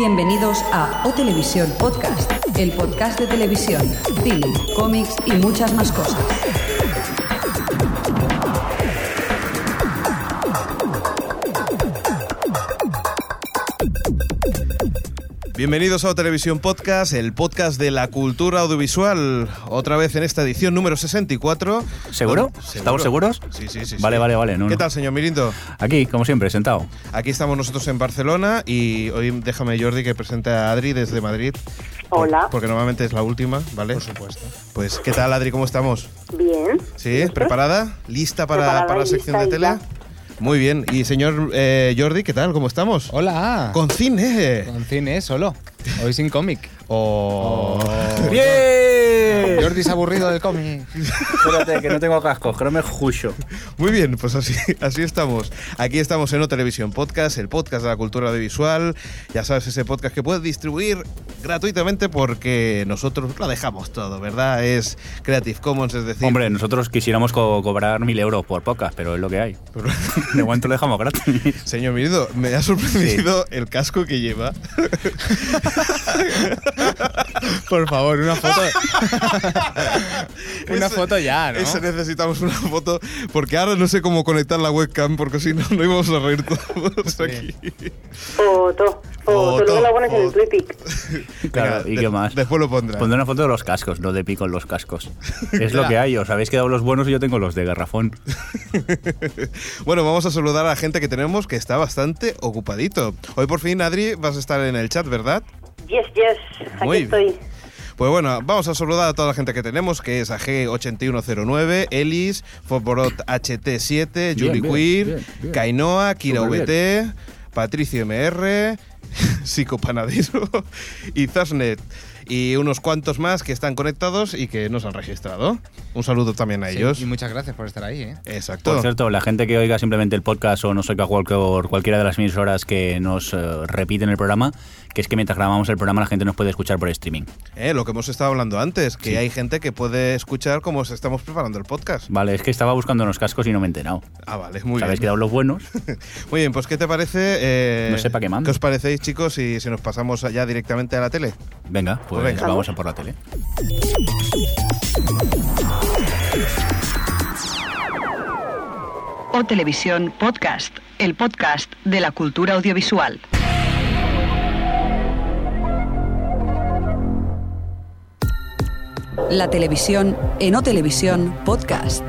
Bienvenidos a O Televisión Podcast, el podcast de televisión, cine, cómics y muchas más cosas. Bienvenidos a O Televisión Podcast, el podcast de la cultura audiovisual. Otra vez en esta edición número 64. ¿Seguro? Seguro. ¿Estamos seguros? Sí, sí, sí. Vale, sí. vale, vale. no, ¿Qué no. tal, señor Mirindo? Aquí, como siempre, sentado. Aquí estamos nosotros en Barcelona y hoy déjame, Jordi, que presente a Adri desde Madrid. Hola. Porque normalmente es la última, ¿vale? Por supuesto. Pues, ¿qué tal, Adri? ¿Cómo estamos? Bien. ¿Sí? ¿Preparada? ¿Lista para, Preparada para la sección de lista y tele? Muy bien. Y señor eh, Jordi, ¿qué tal? ¿Cómo estamos? Hola. Con cine. Con cine solo. Hoy sin cómic. Oh. ¡Bien! Jordi se ha aburrido del cómic. Espérate, que no tengo cascos, que no me jucho. Muy bien, pues así, así estamos. Aquí estamos en O Televisión Podcast, el podcast de la cultura audiovisual. Ya sabes, ese podcast que puedes distribuir gratuitamente porque nosotros lo dejamos todo, ¿verdad? Es Creative Commons, es decir... Hombre, nosotros quisiéramos co- cobrar mil euros por podcast, pero es lo que hay. De momento lo dejamos gratis. Señor Mirido, me ha sorprendido el casco que lleva. Por favor, una foto. una foto ya, ¿no? Ese necesitamos una foto porque ahora no sé cómo conectar la webcam porque si no, no íbamos a reír todos aquí. Foto. Foto. Foto, Luego lo pones en el. Twitter. Claro, ¿y de- qué más? Después lo pondrá. Pondré una foto de los cascos, no de pico en los cascos. Es lo que hay, os habéis quedado los buenos y yo tengo los de garrafón. Bueno, vamos a saludar a la gente que tenemos que está bastante ocupadito. Hoy por fin, Adri, vas a estar en el chat, ¿verdad? Yes, yes. Aquí Muy estoy. Pues bueno, vamos a saludar a toda la gente que tenemos, que es AG8109, Elis, Foborot HT7, Julie Queer. Kainoa, Kira VT, Patricio MR, Psicopanadero y Zasnet. Y unos cuantos más que están conectados y que nos han registrado. Un saludo también a Sí, ellos. Y muchas gracias por estar ahí, ¿eh? Exacto. Por cierto, la gente que oiga simplemente el podcast o nos oiga por cualquiera de las emisoras que nos eh, repiten el programa, que es que mientras grabamos el programa la gente nos puede escuchar por streaming. Eh, lo que hemos estado hablando antes, que Sí. hay gente que puede escuchar cómo se estamos preparando el podcast. Vale, es que estaba buscando unos cascos y no me he enterado. Ah, vale, muy Os habéis bien. quedado los buenos. Muy bien, pues ¿qué te parece? eh, No sé pa' qué mando. ¿Qué os parecéis, chicos, si, si nos pasamos ya directamente a la tele? Venga, pues, Pues venga. vamos a por la tele. O Televisión Podcast, el podcast de la cultura audiovisual. La televisión en O Televisión Podcast.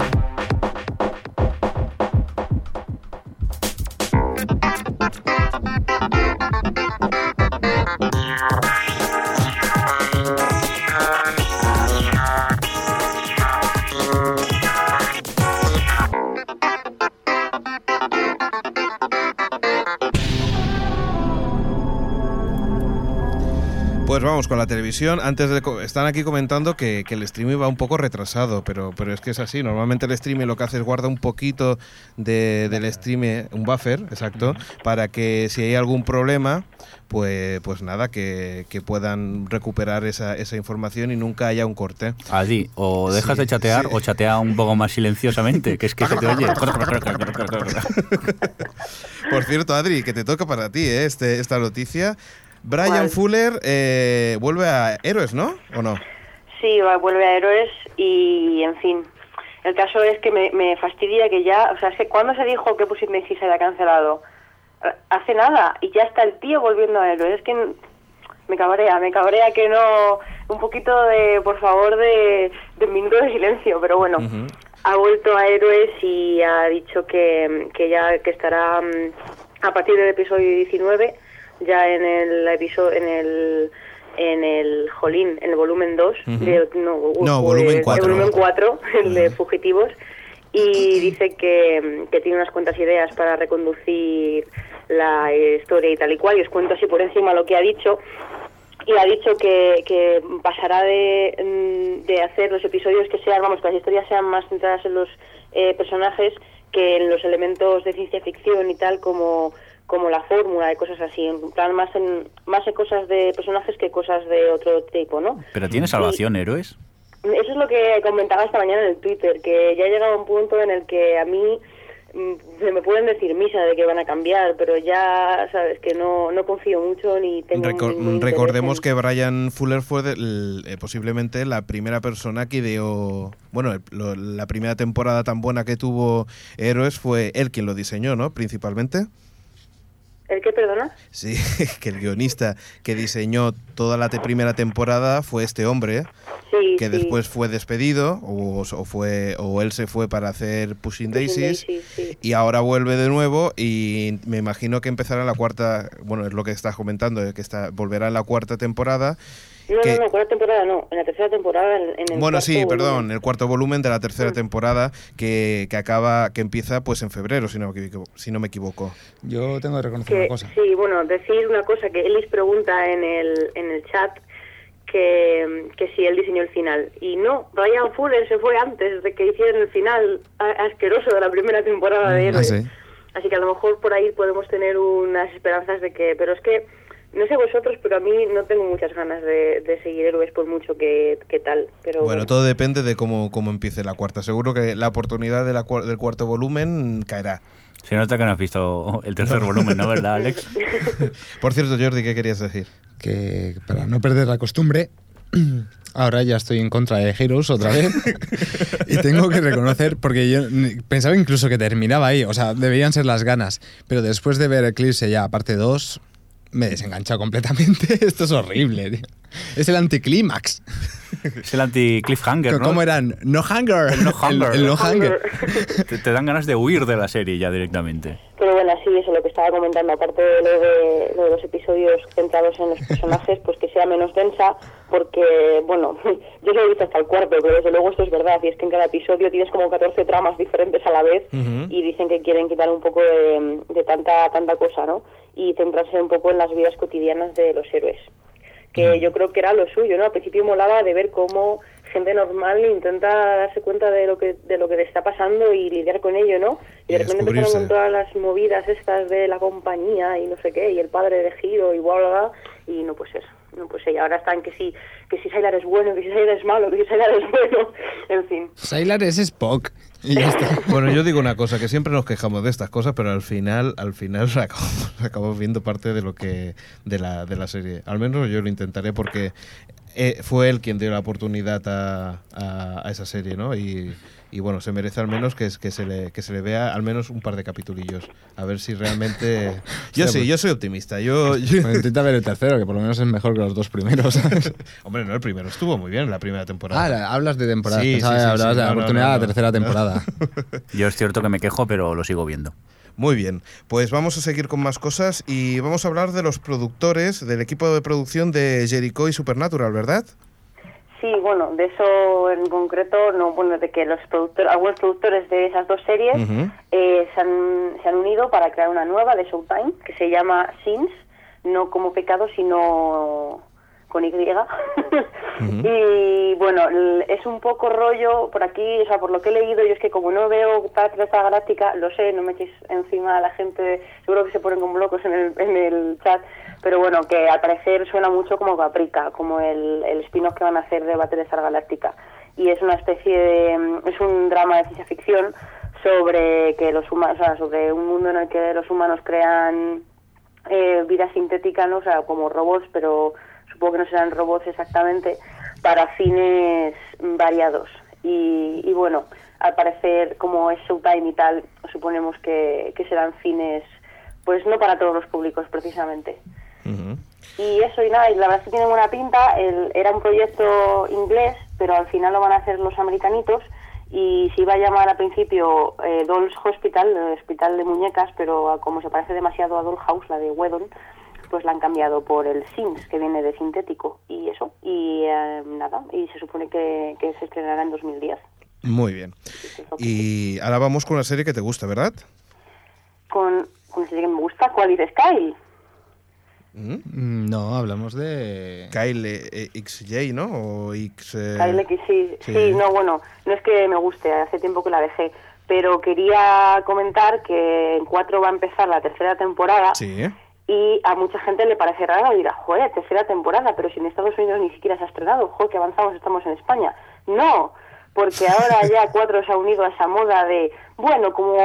Vamos con la televisión. Antes de están aquí comentando que, que el streaming va un poco retrasado, pero, pero es que es así. Normalmente el streaming lo que hace es guarda un poquito de- del streaming, un buffer, exacto, para que si hay algún problema, pues, pues nada, que, que puedan recuperar esa, esa información y nunca haya un corte. Así, o dejas Sí, de chatear sí. o chatea un poco más silenciosamente, que es que se te oye. Por cierto, Adri, que te toca para ti ¿eh? este, esta noticia. Brian ¿Cuál? Fuller eh, vuelve a Héroes, ¿no? ¿O no? Sí, va, vuelve a Héroes y, en fin. El caso es que me, me fastidia que ya... O sea, cuando se dijo que Pussy Daisy se había cancelado? Hace nada. Y ya está el tío volviendo a Héroes. Es que me cabrea, me cabrea que no... Un poquito de, por favor, de, de minuto de silencio. Pero bueno, ha vuelto a Héroes y ha dicho que, que ya que estará mm, a partir del episodio 19 ya en el episodio en el en el Jolín, en el volumen 2 Ujú. de, no, No, el- volumen el cuatro. volumen 4, el de Fugitivos y dice que, que tiene unas cuantas ideas para reconducir la historia y tal y cual y os cuento así por encima lo que ha dicho y ha dicho que, que pasará de, mm, de hacer los episodios que sean, vamos, que las historias sean más centradas en los eh, personajes que en los elementos de ciencia ficción y tal como como la fórmula y cosas así, en plan más en más en cosas de personajes que cosas de otro tipo, ¿no? Pero tiene salvación, héroes. Eso es lo que comentaba esta mañana en el Twitter, que ya ha llegado a un punto en el que a mí mm, se me pueden decir misa de que van a cambiar, pero ya sabes que no, no confío mucho ni tengo Recor- recordemos en- que Brian Fuller fue del- eh, posiblemente la primera persona que ideó, bueno, el- lo- la primera temporada tan buena que tuvo Héroes fue él quien lo diseñó, ¿no? Principalmente. ¿El qué, perdona? Sí, que el guionista que diseñó toda la te- primera temporada fue este hombre, Sí, que sí. después fue despedido o, o fue o él se fue para hacer Pushing Pushing Daisies Daisies, sí. y ahora vuelve de nuevo y me imagino que empezará la cuarta, bueno, es lo que estás comentando, eh, que está volverá en la cuarta temporada. No, que- no, no, cuarta temporada no, en la tercera temporada en, en el Bueno, cuarto sí, volumen. perdón, el cuarto volumen de la tercera Mm. temporada que, que acaba, que empieza pues en febrero, si no, me equivoco- si no me equivoco. Yo tengo que reconocer una Que, cosa. sí, bueno, decir una cosa que Ellis pregunta en el, en el chat que, que si él diseñó el final. Y no, Ryan Fuller se fue antes de que hicieran el final asqueroso de la primera temporada de Mm, Héroes. ah, sí. Así que a lo mejor por ahí podemos tener unas esperanzas de que... Pero es que, no sé vosotros, pero a mí no tengo muchas ganas de, de seguir Héroes por mucho que, que tal. Pero Bueno, todo depende de cómo, cómo empiece la cuarta. Seguro que la oportunidad de la del cuarto volumen caerá. Se nota que no has visto el tercer volumen, ¿no? ¿Verdad, Alex? Por cierto, Jordi, ¿qué querías decir? que para no perder la costumbre, ahora ya estoy en contra de Heroes otra vez. y tengo que reconocer, porque yo pensaba incluso que terminaba ahí, o sea, deberían ser las ganas. Pero después de ver Eclipse ya, parte 2, me he desenganchado completamente. Esto es horrible, tío. Es el anticlímax. Es el anti-cliffhanger, ¿no? ¿Cómo eran? No hunger. El no hunger. El, el no hunger. Te, te dan ganas de huir de la serie ya directamente. Pero bueno, sí, eso lo que estaba comentando, aparte de lo de, lo de los episodios centrados en los personajes, pues que sea menos densa, porque, bueno, yo lo he visto hasta el cuarto, pero desde luego esto es verdad, y es que en cada episodio tienes como 14 tramas diferentes a la vez, y dicen que quieren quitar un poco de, de tanta, tanta cosa, ¿no? Y centrarse un poco en las vidas cotidianas de los héroes. Que yo creo que era lo suyo, ¿no? Al principio molaba de ver cómo gente normal intenta darse cuenta de lo que de lo que le está pasando y lidiar con ello, ¿no? Y, Y de repente empezaron con todas las movidas estas de la compañía y no sé qué, y el padre de Giro y bla, bla, bla, y no pues eso. No pues y ahora están que si que si Sylar es bueno, que si Sylar es malo, que si Sylar es bueno, en fin. Sylar es Spock. Y ya está. Bueno, yo digo una cosa, que siempre nos quejamos de estas cosas, pero al final, al final acabamos, acabamos viendo parte de lo que de la, de la serie. Al menos yo lo intentaré porque eh, fue él quien dio la oportunidad a, a- a esa serie, ¿no? Y, y bueno, se merece al menos que, es- que, se le, que se le vea al menos un par de capitulillos. A ver si realmente... Yo sí, yo soy optimista. Yo, yo- Bueno, intenta ver el tercero, que por lo menos es mejor que los dos primeros. ¿sabes? Hombre, no, el primero estuvo muy bien, la primera temporada. Ah, la- hablas de temporada. Sí, sí, sí, hablabas sí. de la No, oportunidad no, de no. la tercera temporada. Yo es cierto que me quejo, pero lo sigo viendo. Muy bien, pues vamos a seguir con más cosas y vamos a hablar de los productores, del equipo de producción de Jericho y Supernatural, ¿verdad? Sí, bueno, de eso en concreto, no, bueno, de que los productores, algunos productores de esas dos series eh, se, han, se han unido para crear una nueva de Showtime que se llama Sins, no como pecado, sino con Y. Y bueno, es un poco rollo por aquí, o sea, por lo que he leído, yo es que como no veo Battlestar Galáctica, lo sé, no me echéis encima a la gente, seguro que se ponen como locos en el, en el chat, pero bueno, que al parecer suena mucho como Caprica, como el, el spin-off que van a hacer de Battlestar Galáctica. Y es una especie de, es un drama de ciencia ficción sobre que los humanos, o sea, sobre un mundo en el que los humanos crean eh, vida sintética, ¿no? O sea, como robots, pero supongo que no serán robots exactamente, para fines variados. Y, y bueno, al parecer, como es Showtime y tal, suponemos que, que serán fines, pues no para todos los públicos, precisamente. Y eso, y nada, y la verdad es que tiene buena pinta. El- era un proyecto inglés, pero al final lo van a hacer los americanitos. Y se iba a llamar al principio eh, Dolls Hospital, el hospital de muñecas, pero como se parece demasiado a Dollhouse, la de Wedon, pues la han cambiado por el Sims, que viene de sintético. Y eso, y eh, nada, y se supone que, que se estrenará en 2010. Muy bien. Es Y ahora vamos con una serie que te gusta, ¿verdad? Con, con serie que me gusta, ¿cuál dices, Kyle? ¿Mm? Mm, No, hablamos de. Kyle eh, XJ, ¿no? O X... eh, Kyle X, sí, sí. sí, no, bueno, no es que me guste, hace tiempo que la dejé, pero quería comentar que en 4 va a empezar la tercera temporada Sí, ¿eh? Y a mucha gente le parece raro, dirá, joder, tercera temporada, pero si en Estados Unidos ni siquiera se ha estrenado, joder, que avanzamos, estamos en España. No, porque ahora ya 4 se ha unido a esa moda de, bueno, como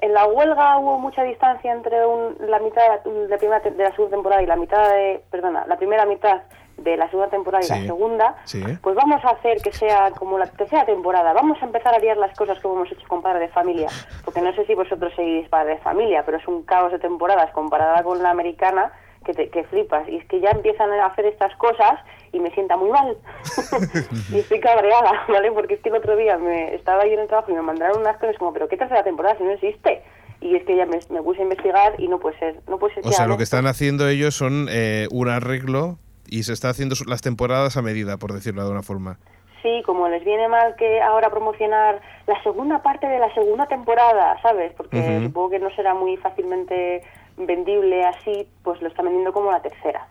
en la huelga hubo mucha distancia entre un- la mitad de la, primera de la segunda temporada y la mitad de, perdona, la primera mitad de la segunda temporada y Sí, la segunda, sí. pues vamos a hacer que sea como la tercera temporada. Vamos a empezar a liar las cosas como hemos hecho con Padre de Familia, porque no sé si vosotros seguís Padre de Familia, pero es un caos de temporadas comparada con la americana que, te, que flipas. Y es que ya empiezan a hacer estas cosas y me sienta muy mal. y estoy cabreada, ¿vale? Porque es que el otro día me estaba ahí en el trabajo y me mandaron unas cosas como, pero ¿qué tercera temporada si no existe? Y es que ya me, me puse a investigar y no puede ser, no puede ser O sea, lo que están haciendo ellos son eh, un arreglo y se está haciendo su- las temporadas a medida, por decirlo de alguna forma. Sí, como les viene mal que ahora promocionar la segunda parte de la segunda temporada, ¿sabes? Porque supongo que no será muy fácilmente vendible así, pues lo están vendiendo como la tercera.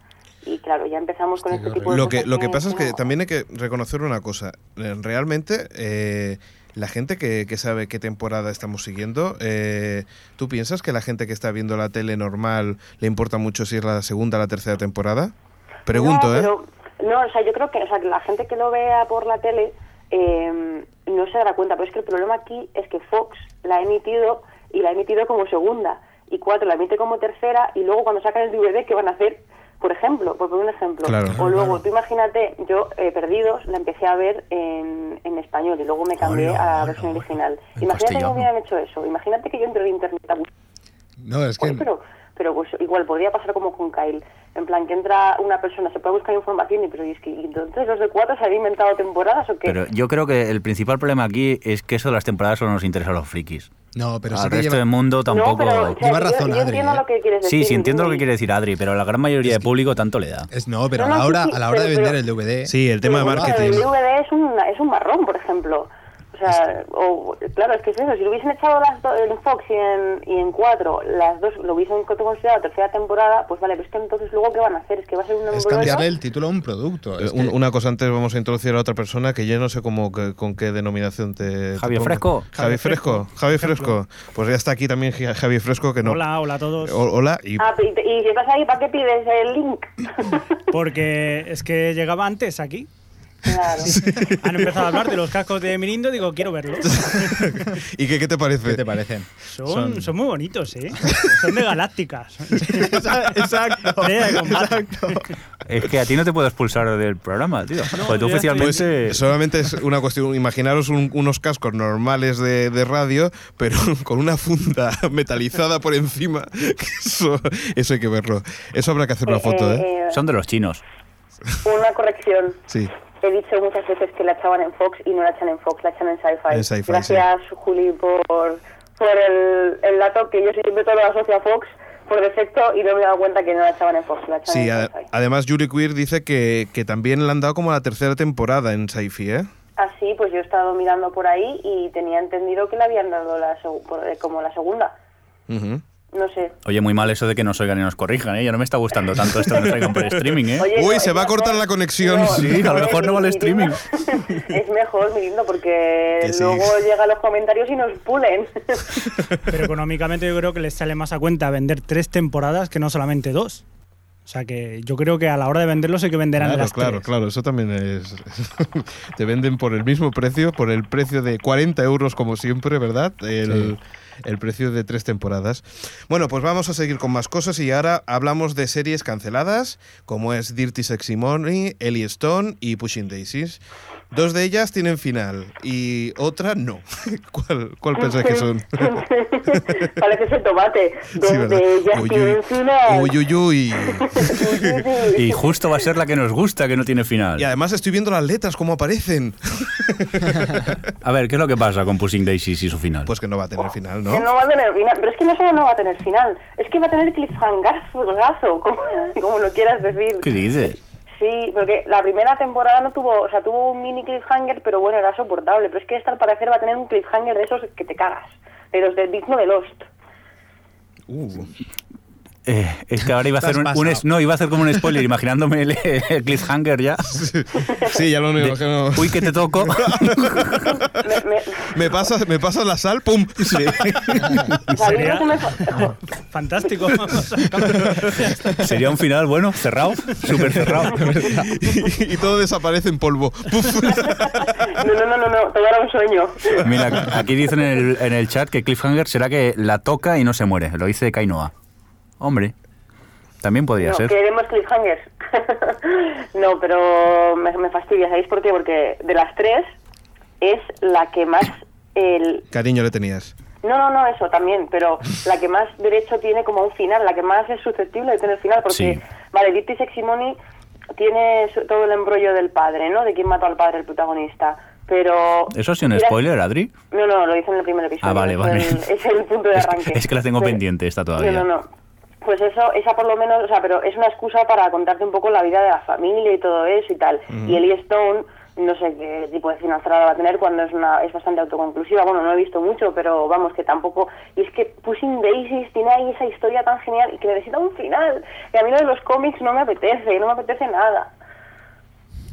Y claro, ya empezamos con este tipo de Lo que, lo que pasa es que no- también hay que reconocer una cosa. Eh, Realmente, eh, la gente que, que sabe qué temporada estamos siguiendo, eh, ¿tú piensas que la gente que está viendo la tele normal le importa mucho si es la segunda o la tercera temporada? Pregunto, no, ¿eh? pero- no, o sea, yo creo que o sea, que la gente que lo vea por la tele eh, no se dará cuenta, pero es que el problema aquí es que Fox la ha emitido y la ha emitido como segunda y cuatro la emite como tercera y luego cuando sacan el DVD, ¿qué van a hacer? Por ejemplo, por poner un ejemplo. Claro. o luego, tú imagínate, yo eh, Perdidos la empecé a ver en, en español y luego me cambié Hola, a la hola, versión hola. original. En Imagínate que castellano. me hubieran hecho eso. Imagínate que yo entro en internet a buscar No, es que. Oye, pero, pero pues igual podría pasar como con Kyle. En plan, que entra una persona, se puede buscar información y pero y es que ¿y entonces los de cuatro se han inventado temporadas o qué? Pero yo creo que el principal problema aquí es que eso de las temporadas solo nos interesa a los frikis. No, pero sí Al que resto lleva- del mundo tampoco... No, pero, o sea, Lleva yo- razón, yo, Adri, entiendo ¿eh? lo que quieres decir. Sí, sí, entiendo lo que quiere decir Adri, pero la gran mayoría de público tanto le da. Es, no, pero No, a no, la hora, sí, sí, a la hora de pero- vender el DVD. Sí, el tema de pero, marketing. El DVD es un, es un marrón, por ejemplo. O sea, o, claro, es que es eso. Si lo hubiesen echado las do- en Fox y en, y en 4, las dos lo hubiesen considerado tercera temporada, pues vale, pero es que entonces luego ¿qué van a hacer? Es que va a ser un Es cambiarle el título a un producto. Eh, es un- que- una cosa antes vamos a introducir a otra persona que yo no sé cómo que- con qué denominación te, te Javier. Fresco. Javi Fresco. Javi Fresco. Pues ya está aquí también Ja- Javi Fresco que no. Hola, hola a todos. O- hola y Ah, y, y si estás ahí, ¿para qué pides el link? Porque es que llegaba antes aquí. Claro. Han empezado a hablar de los cascos de Mirindo, digo, quiero verlos. ¿Y qué, qué te parece? ¿Qué te parecen? Son, son, muy bonitos, ¿eh? Son de galácticas. Exacto. Combate. Es que a ti no te puedo expulsar del programa, tío. Porque tú estoy- Pues oficialmente... solamente es una cuestión, imaginaros un- unos cascos normales de, de radio, pero con una funda metalizada por encima. Eso, eso hay que verlo. Eso habrá que hacer una foto, ¿eh? Eh, Son de los chinos. Una corrección. Sí. He dicho muchas veces que la echaban en Fox y no la echan en Fox, la echan en Sci-Fi. Sci-Fi, Gracias, Juli, por, por el, el dato que yo siempre todo lo asocio a Fox por defecto y no me he dado cuenta que no la echaban en Fox, la echaban Sí, en Sci-Fi. además Yuri Queer dice que, que también le han dado como la tercera temporada en Sci-Fi, ¿eh? Así, pues yo he estado mirando por ahí y tenía entendido que le habían dado la eh, como la segunda. Ujú. No sé. Oye, muy mal eso de que nos oigan y nos corrijan, ¿eh? Ya no me está gustando tanto esto que nos oigan por streaming, ¿eh? Oye, Uy, no, se es va a cortar mejor- la conexión. Sí, a lo mejor no va el mi- streaming. es mejor, mi lindo, porque Que sí. luego llegan los comentarios y nos pulen. Pero económicamente yo creo que les sale más a cuenta vender tres temporadas que no solamente dos. O sea que yo creo que a la hora de venderlos hay que venderán Claro, las claro, tres. claro, eso también es... Te venden por el mismo precio, por el precio de 40 euros como siempre, ¿verdad? El, el precio de tres temporadas. Bueno, pues vamos a seguir con más cosas y ahora hablamos de series canceladas, como es Dirty Sexy Money, Ellie Stone y Pushing Daisies. Dos de ellas tienen final y otra no. ¿Cuál, cuál pensáis que son? Parece ese tomate, Sí, donde ¿verdad? ellas Uy, tienen uy, final. uy, uy, uy. Y justo va a ser la que nos gusta, que no tiene final. Y además estoy viendo las letras, cómo aparecen. A ver, ¿qué es lo que pasa con Pushing Daisies y su final? Pues que no va a tener final, Que ¿no? no va a tener final, pero es que no solo no va a tener final, es que va a tener cliffhangazo, como, como lo quieras decir. ¿Qué dices? Sí, porque la primera temporada no tuvo, o sea, tuvo un mini cliffhanger, pero bueno, era soportable. Pero es que esta al parecer va a tener un cliffhanger de esos que te cagas, de los del digno de Lost. Uh. Eh, es que ahora iba a has un, no, iba a hacer como un spoiler, imaginándome el, el cliffhanger ya. Sí, ya lo único que no- Uy, que te toco. Me- me- Me pasas, me pasas la sal, pum. Sí. o sea, a mí no se me fa- Fantástico. Vamos a- Sería un final, bueno, cerrado, súper cerrado. y, y todo desaparece en polvo. Puf. No, no, no, no, no, todo era un sueño. Mira, aquí dicen en el, en el chat que cliffhanger será que la toca y no se muere. Lo dice Kainoa. Hombre, también podría No, ser. queremos cliffhangers. no, pero me, me fastidia, ¿sabéis por qué? Porque de las tres es la que más... El... Cariño le tenías. No, no, no, eso también, pero la que más derecho tiene como un final, la que más es susceptible de tener final, porque, Sí. vale, Dirty Seximony tiene su- todo el embrollo del padre, ¿no? De quién mató al padre, el protagonista. Pero... ¿Eso ha sido un spoiler, Adri? No, no, lo hice en el primer episodio. Ah, vale, es vale. El, es el punto de Es que- arranque. es que la tengo Pero- pendiente esta todavía. No, no, no. Pues eso, esa por lo menos, o sea, pero es una excusa para contarte un poco la vida de la familia y todo eso y tal. Y Ellie Stone, no sé qué tipo de final cerrada va a tener cuando es una es bastante autoconclusiva. Bueno, no he visto mucho, pero vamos, que tampoco... Y es que Pushing Daisies tiene ahí esa historia tan genial y que necesita un final. Y a mí lo de los cómics no me apetece, no me apetece nada.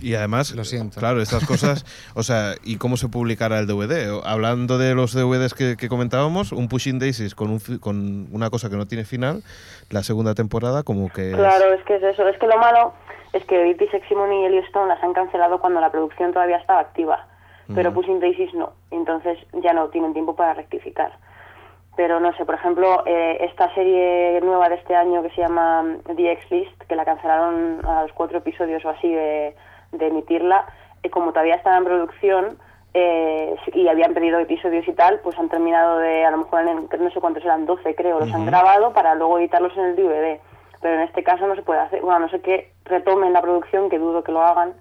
Y además, Lo siento. claro, estas cosas, o sea, ¿y cómo se publicará el DVD? Hablando de los DVDs que, que comentábamos, un Pushing Daisies con, un, fi- con una cosa que no tiene final, la segunda temporada como que... es- Claro, es que es eso. Es que lo malo es que Dirty Seximony y Ellie Stone las han cancelado cuando la producción todavía estaba activa. Pero Pushing Daisies no. Entonces ya no tienen tiempo para rectificar. Pero no sé, por ejemplo, eh, esta serie nueva de este año que se llama The X-List, que la cancelaron a los cuatro episodios o así de, de emitirla, eh, como todavía estaba en producción eh, y habían pedido episodios y tal, pues han terminado de, a lo mejor en, no sé cuántos eran, 12 creo, los han grabado para luego editarlos en el DVD. Pero en este caso no se puede hacer, bueno, no sé que retomen la producción, que dudo que lo hagan,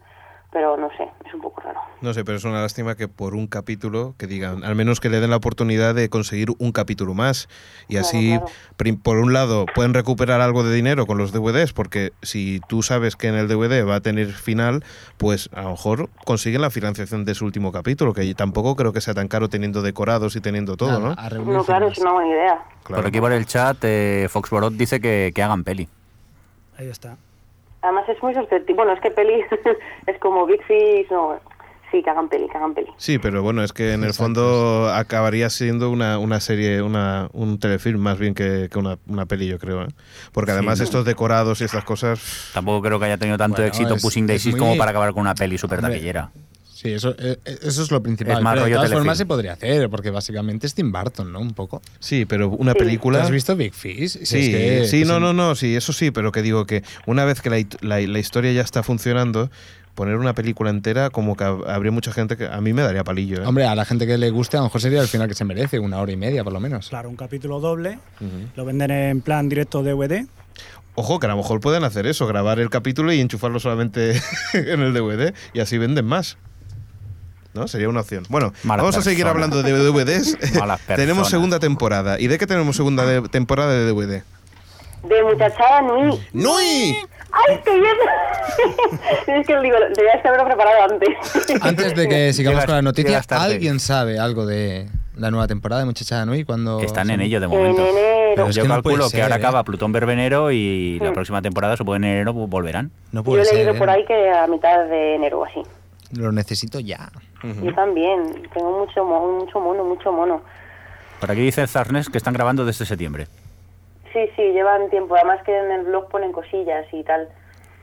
pero no sé, es un poco raro. No sé, pero es una lástima que por un capítulo, que digan, al menos que le den la oportunidad de conseguir un capítulo más. Y Claro, así, claro. por un lado, pueden recuperar algo de dinero con los DVDs, porque si tú sabes que en el DVD va a tener final, pues a lo mejor consiguen la financiación de su último capítulo, que tampoco creo que sea tan caro teniendo decorados y teniendo todo, ¿no? No, claro, es una buena idea. Claro. Por aquí por el chat, eh, Foxborot dice que, que hagan peli. Ahí está. Además es muy susceptible. Bueno, es que peli es como Big Fish, no. Sí, que hagan peli, que hagan peli. Sí, pero bueno, es que en el fondo acabaría siendo una, una serie, una, un telefilm más bien que, que una, una peli, yo creo. ¿eh? Porque además estos decorados y estas cosas... Tampoco creo que haya tenido tanto Bueno, éxito es- Pushing es Daisies muy- como para acabar con una peli super Hombre, taquillera. Sí, eso, eh, eso es lo principal. Es más pero de todas telefilm. formas se podría hacer, porque básicamente es Tim Burton, ¿no? Un poco. Sí, pero una Sí. ¿Tú película... has visto Big Fish? Si Sí, es que- sí, no, no, no, sí, eso sí, pero que digo que una vez que la, la- la historia ya está funcionando, poner una película entera, como que hab- habría mucha gente que a mí me daría palillo. ¿eh? Hombre, a la gente que le guste, a lo mejor sería el final que se merece, una hora y media por lo menos. Claro, un capítulo doble. Lo venden en plan directo DVD. Ojo, que a lo mejor pueden hacer eso, grabar el capítulo y enchufarlo solamente en el DVD y así venden más. ¿No? Sería una opción. Bueno, Malas vamos a seguir hablando de DVDs. Tenemos segunda temporada. ¿Y de qué tenemos segunda de- temporada de DVD? De muchachada Nui. ¡Nui! ¡Ay, qué bien! es que digo, debías haberlo preparado antes. Antes de que sigamos Llegas- con la noticia, llegas tarde. ¿alguien sabe algo de la nueva temporada de Muchacha Nui? Cuando Que están en ello de en momento. enero. Pero es Yo que no calculo que ahora ser, ¿eh? acaba Plutón Verbenero y la Sí. próxima temporada, supongo en enero, volverán. No Yo puede he ser. leído ¿eh? por ahí que a mitad de enero o así. Lo necesito ya. Yo también. Tengo mucho, mucho mono, mucho mono. Por aquí dice Zarnes que están grabando desde septiembre. Sí, sí, llevan tiempo. Además que en el blog ponen cosillas y tal.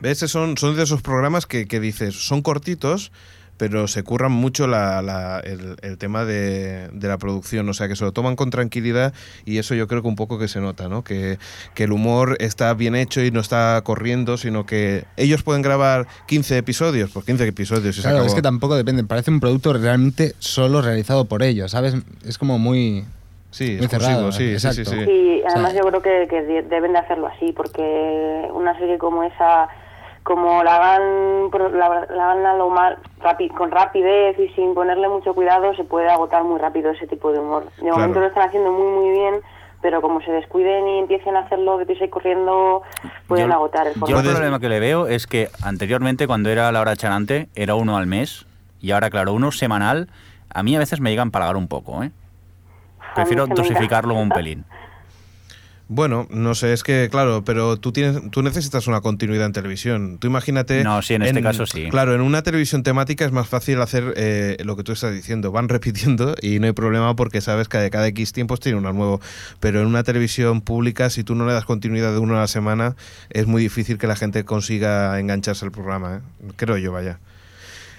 ¿Ves? Son, son de esos programas que, que dices, son cortitos, pero se curran mucho la- la- el, el tema de, de la producción, o sea, que se lo toman con tranquilidad y eso yo creo que un poco que se nota, ¿no? Que, que el humor está bien hecho y no está corriendo, sino que ellos pueden grabar 15 episodios, pues 15 episodios y se Claro, acabó. es que tampoco depende. Parece un producto realmente solo realizado por ellos, ¿sabes? Es como muy... Sí, muy cerrado, sí, sí, sí, exacto. sí. Y además O sea, yo creo que, que de- deben de hacerlo así, porque una serie como esa, como la hagan a lo mal, rapi- con rapidez y sin ponerle mucho cuidado, se puede agotar muy rápido ese tipo de humor. De Claro. momento lo están haciendo muy, muy bien, pero como se descuiden y empiecen a hacerlo de prisa y corriendo, pueden Yo- agotar el Yo el problema que le veo es que anteriormente, cuando era la hora chanante, era uno al mes. Y ahora, claro, uno semanal, a mí a veces me llega a empalagar un poco, ¿eh? Prefiero dosificarlo un pelín. Bueno, no sé, es que claro, pero tú tienes, tú necesitas una continuidad en televisión. Tú imagínate. No, sí, en este caso sí. Claro, en una televisión temática es más fácil hacer eh, lo que tú estás diciendo. Van repitiendo y no hay problema porque sabes que de cada X tiempos tiene uno nuevo. Pero en una televisión pública, si tú no le das continuidad de uno a la semana, es muy difícil que la gente consiga engancharse al programa. ¿eh? Creo yo, vaya.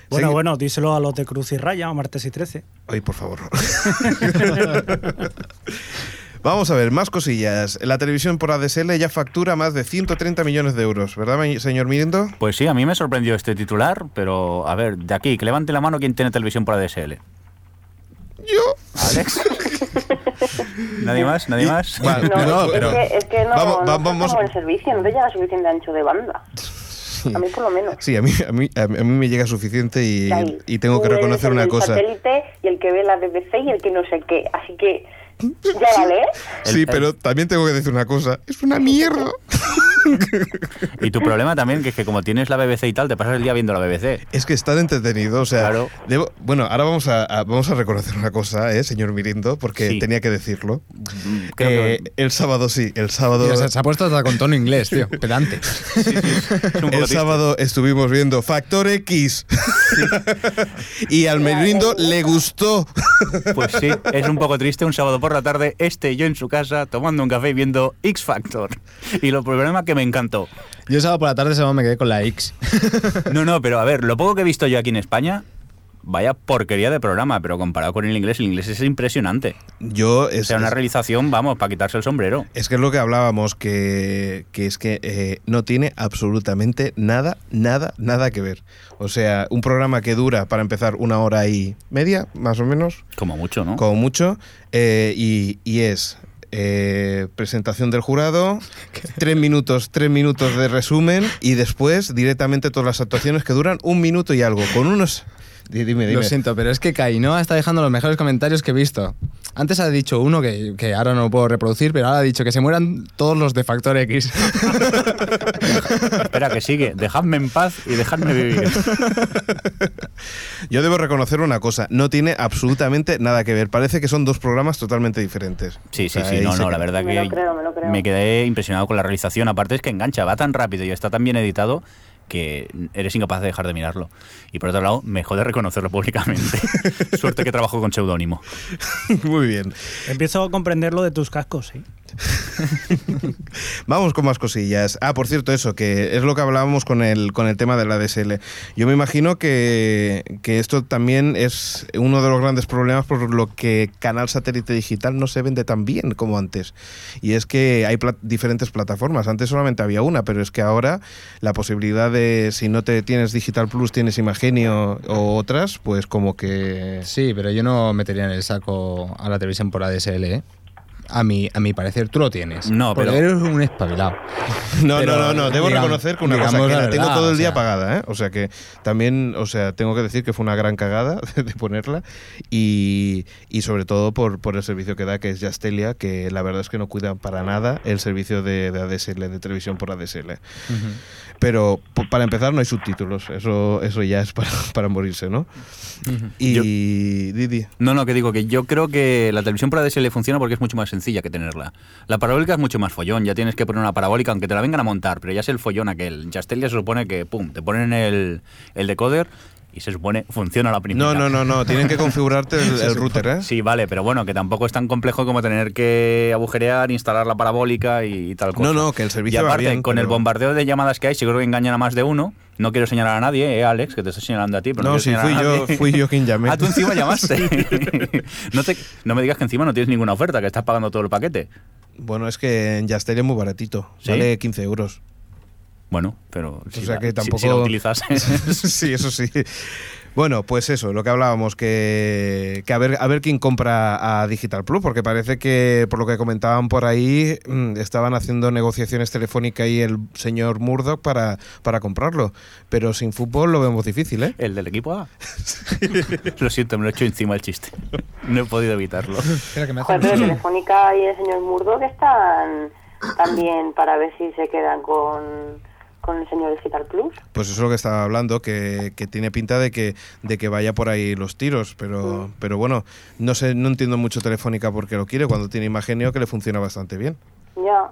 Bueno, Sí. bueno, díselo a los de Cruz y Raya, o martes y 13. Ay, por favor. Vamos a ver, más cosillas. La televisión por ADSL ya factura más de 130 millones de euros, ¿verdad, señor Mirindo? Pues sí, a mí me sorprendió este titular, pero a ver, de aquí, que levante la mano quien tiene televisión por ADSL. Yo. ¿Alex? ¿Nadie más? ¿Nadie más? No, no, es, pero- que, es que no, vamos- no vamos- como el servicio, no te llega suficiente ancho de banda. A mí por lo menos. Sí, a mí, a mí, a mí me llega suficiente y, y tengo que tú reconocer el una cosa. satélite y el que ve la BBC y el que no sé qué. Así que, ya vale, ¿eh? Sí, El- pero también tengo que decir una cosa. Es una mierda. Y tu problema también, que es que como tienes la BBC y tal, te pasas el día viendo la BBC. Es que es tan entretenido, o sea, Claro. debo- bueno, ahora vamos a, a- vamos a reconocer una cosa, ¿eh, señor Mirindo, porque Sí. tenía que decirlo. Creo Eh, que el sábado sí, el sábado Mira, se, se ha puesto hasta con tono inglés, tío. Pedante. es un poco el triste. sábado estuvimos viendo Factor X. y al Mirindo le gustó. Pues sí, es un poco triste un sábado por la tarde, este y yo en su casa tomando un café y viendo X Factor. Y lo problema que me encantó. Yo sábado por la tarde solo me quedé con la X. No, no, pero a ver, lo poco que he visto yo aquí en España, vaya porquería de programa, pero comparado con el inglés, el inglés es impresionante. Yo O sea, una es- realización, vamos, para quitarse el sombrero. es que es lo que hablábamos, que, que es que eh, no tiene absolutamente nada, nada, nada que ver. O sea, un programa que dura, para empezar, una hora y media, más o menos, Como mucho, ¿no? como mucho, eh, y, y es eh, presentación del jurado, tres minutos, tres minutos de resumen y después directamente todas las actuaciones que duran un minuto y algo, con unos... Di- Dime, dime. Lo siento, pero es que Kainoa está dejando los mejores comentarios que he visto. Antes ha dicho uno que, que ahora no lo puedo reproducir, pero ahora ha dicho que se mueran todos los de Factor X. Espera, que sigue. Dejadme en paz y dejadme vivir. Yo debo reconocer una cosa, no tiene absolutamente nada que ver. Parece que son dos programas totalmente diferentes. Sí, O sí, sea, sí, no, se no, la verdad Me que lo creo, me lo creo. quedé impresionado con la realización. Aparte es que engancha, va tan rápido y está tan bien editado que eres incapaz de dejar de mirarlo. Y por otro lado, me jode reconocerlo públicamente. Suerte que trabajo con seudónimo. Muy bien. Empiezo a comprender lo de tus cascos, sí. Vamos con más cosillas. Ah, por cierto, eso, que es lo que hablábamos con el, con el tema de la DSL. Yo me imagino que, que esto también es uno de los grandes problemas por lo que Canal Satélite Digital no se vende tan bien como antes. Y es que hay diferentes plataformas. Antes solamente había una, pero es que ahora la posibilidad de, si no te tienes Digital Plus, tienes Imagenio o otras, pues como que... Sí, pero yo no metería en el saco a la televisión por ADSL, ¿eh? A mi, a mi parecer, tú lo tienes. No, Porque pero- eres un espabilado. No, Pero, no, no, no, debo digamos- reconocer que una cosa que la la tengo todo el o día sea. apagada, ¿eh? O sea que también, o sea, tengo que decir que fue una gran cagada de ponerla y, y sobre todo por, por el servicio que da, que es Jastelia, que la verdad es que no cuida para nada el servicio de, de ADSL, de televisión por ADSL. Pero po- para empezar no hay subtítulos, eso, eso ya es para, para morirse, ¿no? Y Didi. No, no, que digo que yo creo que la televisión por ADSL funciona porque es mucho más sencilla que tenerla. La parabólica es mucho más follón, ya tienes que poner una parabólica aunque te la vengan a montar, pero ya es el follón aquel. Jastelia se supone que, pum, te ponen el, el decoder y se supone funciona la primera. No, no, no, no, tienen que configurarte el, el router, ¿eh? Sí, vale, pero bueno, que tampoco es tan complejo como tener que agujerear, instalar la parabólica y, tal cosa. No, no, que el servicio Y va aparte, bien, con el bombardeo de llamadas que hay, seguro que engañan a más de uno. No quiero señalar a nadie, eh, Alex, que te estoy señalando a ti. Pero no, No, quiero sí, fui a yo, fui yo quien llamé. Ah, tú encima llamaste. no, te, no me digas que encima no tienes ninguna oferta, que estás pagando todo el paquete. Bueno, es que en Jastelia es muy baratito, ¿Sí? vale 15 euros. Bueno, pero si, sea la, que si- tampoco- si la utilizas. sí, eso sí. Bueno, pues eso, lo que hablábamos, que, que a, ver, a ver quién compra a Digital Plus, porque parece que, por lo que comentaban por ahí, mm, estaban haciendo negociaciones telefónicas y el señor Murdoch para, para comprarlo. Pero sin fútbol lo vemos difícil, ¿eh? el del equipo A. lo siento, me lo he hecho encima el chiste. No he podido evitarlo. Espera, que me hace- Joder, pero Telefónica y el señor Murdoch están también para ver si se quedan con, con el señor Digital Plus. Pues eso es lo que estaba hablando, que, que tiene pinta de que, de que vaya por ahí los tiros, pero, pero bueno, no sé, no entiendo mucho Telefónica porque lo quiere, cuando tiene Imagenio que le funciona bastante bien. Ya,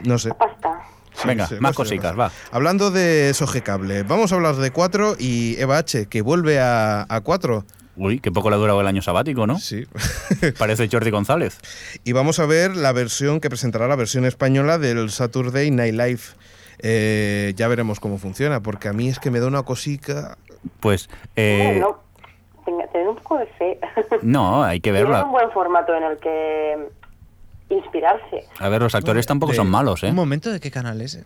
No sé. pasta. Sí, Venga, sí, más cositas, va. Hablando de Soge Cable, vamos a hablar de 4 y Eva H, que vuelve a, a 4. Uy, qué poco le ha durado el año sabático, ¿no? Sí. Parece Jordi González. y vamos a ver la versión que presentará la versión española del Saturday Night Live. Eh, ya veremos cómo funciona, porque a mí es que me da una cosica. Pues, eh, no, tenga- tener un poco de fe. no, hay que Tiene verla. un buen formato en el que inspirarse. A ver, los actores tampoco De- son malos, ¿eh? Un momento, ¿de qué canal es?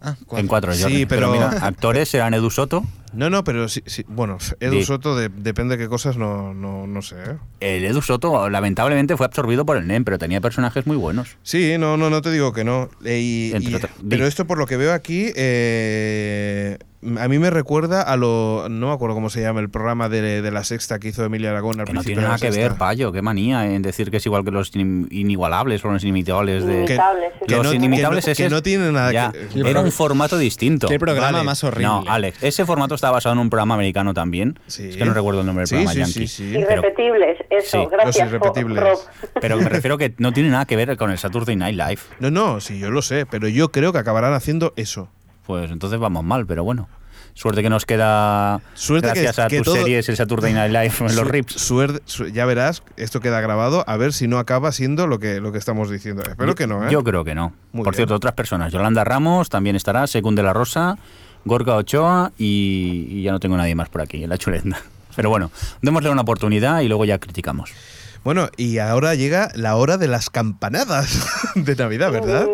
Ah, En cuatro, Sí, Jordi. pero- mira, actores serán Edu Soto. No, no, pero sí, sí, bueno, Edu. Soto de- depende de qué cosas, no, no, no sé. ¿eh? El Edu Soto, lamentablemente, fue absorbido por el NEM, pero tenía personajes muy buenos. Sí, no, no, no te digo que no. Eh, y- y- pero esto, por lo que veo aquí, eh, a mí me recuerda a lo. No me acuerdo cómo se llama el programa de, de la sexta que hizo Emilia Aragón al Que no principio tiene nada que ver, payo. Qué manía en decir que es igual que los in- inigualables o los inimitables de. Inimitables. que los no- inimitables que no- ese que es- no tiene nada Ya, que- Sí, Era un formato distinto. Qué programa Vale. más horrible. No, Alex, ese formato está basado en un programa americano también. Sí. Es que no recuerdo el nombre del Sí, programa sí, yankee. sí, sí. Pero, Irrepetibles, eso, Sí, gracias. los irrepetibles. Rob. pero me refiero que no tiene nada que ver con el Saturday Night Live. No, no, sí, yo lo sé, pero yo creo que acabarán haciendo eso. Pues entonces vamos mal, pero bueno. Suerte que nos queda Suerte que- gracias a que tus todo- series el Saturday Night Live en los rips. suerte- su- ya verás, esto queda grabado, a ver si no acaba siendo lo que, lo que estamos diciendo. Espero que no, ¿eh? Yo creo que no. Muy Por bien. cierto, otras personas. Yolanda Ramos también estará, Secund de la Rosa, Gorka Ochoa y, y ya no tengo nadie más por aquí, en la chulenda. Pero bueno, démosle una oportunidad y luego ya criticamos. Bueno, y ahora llega la hora de las campanadas de Navidad, ¿verdad?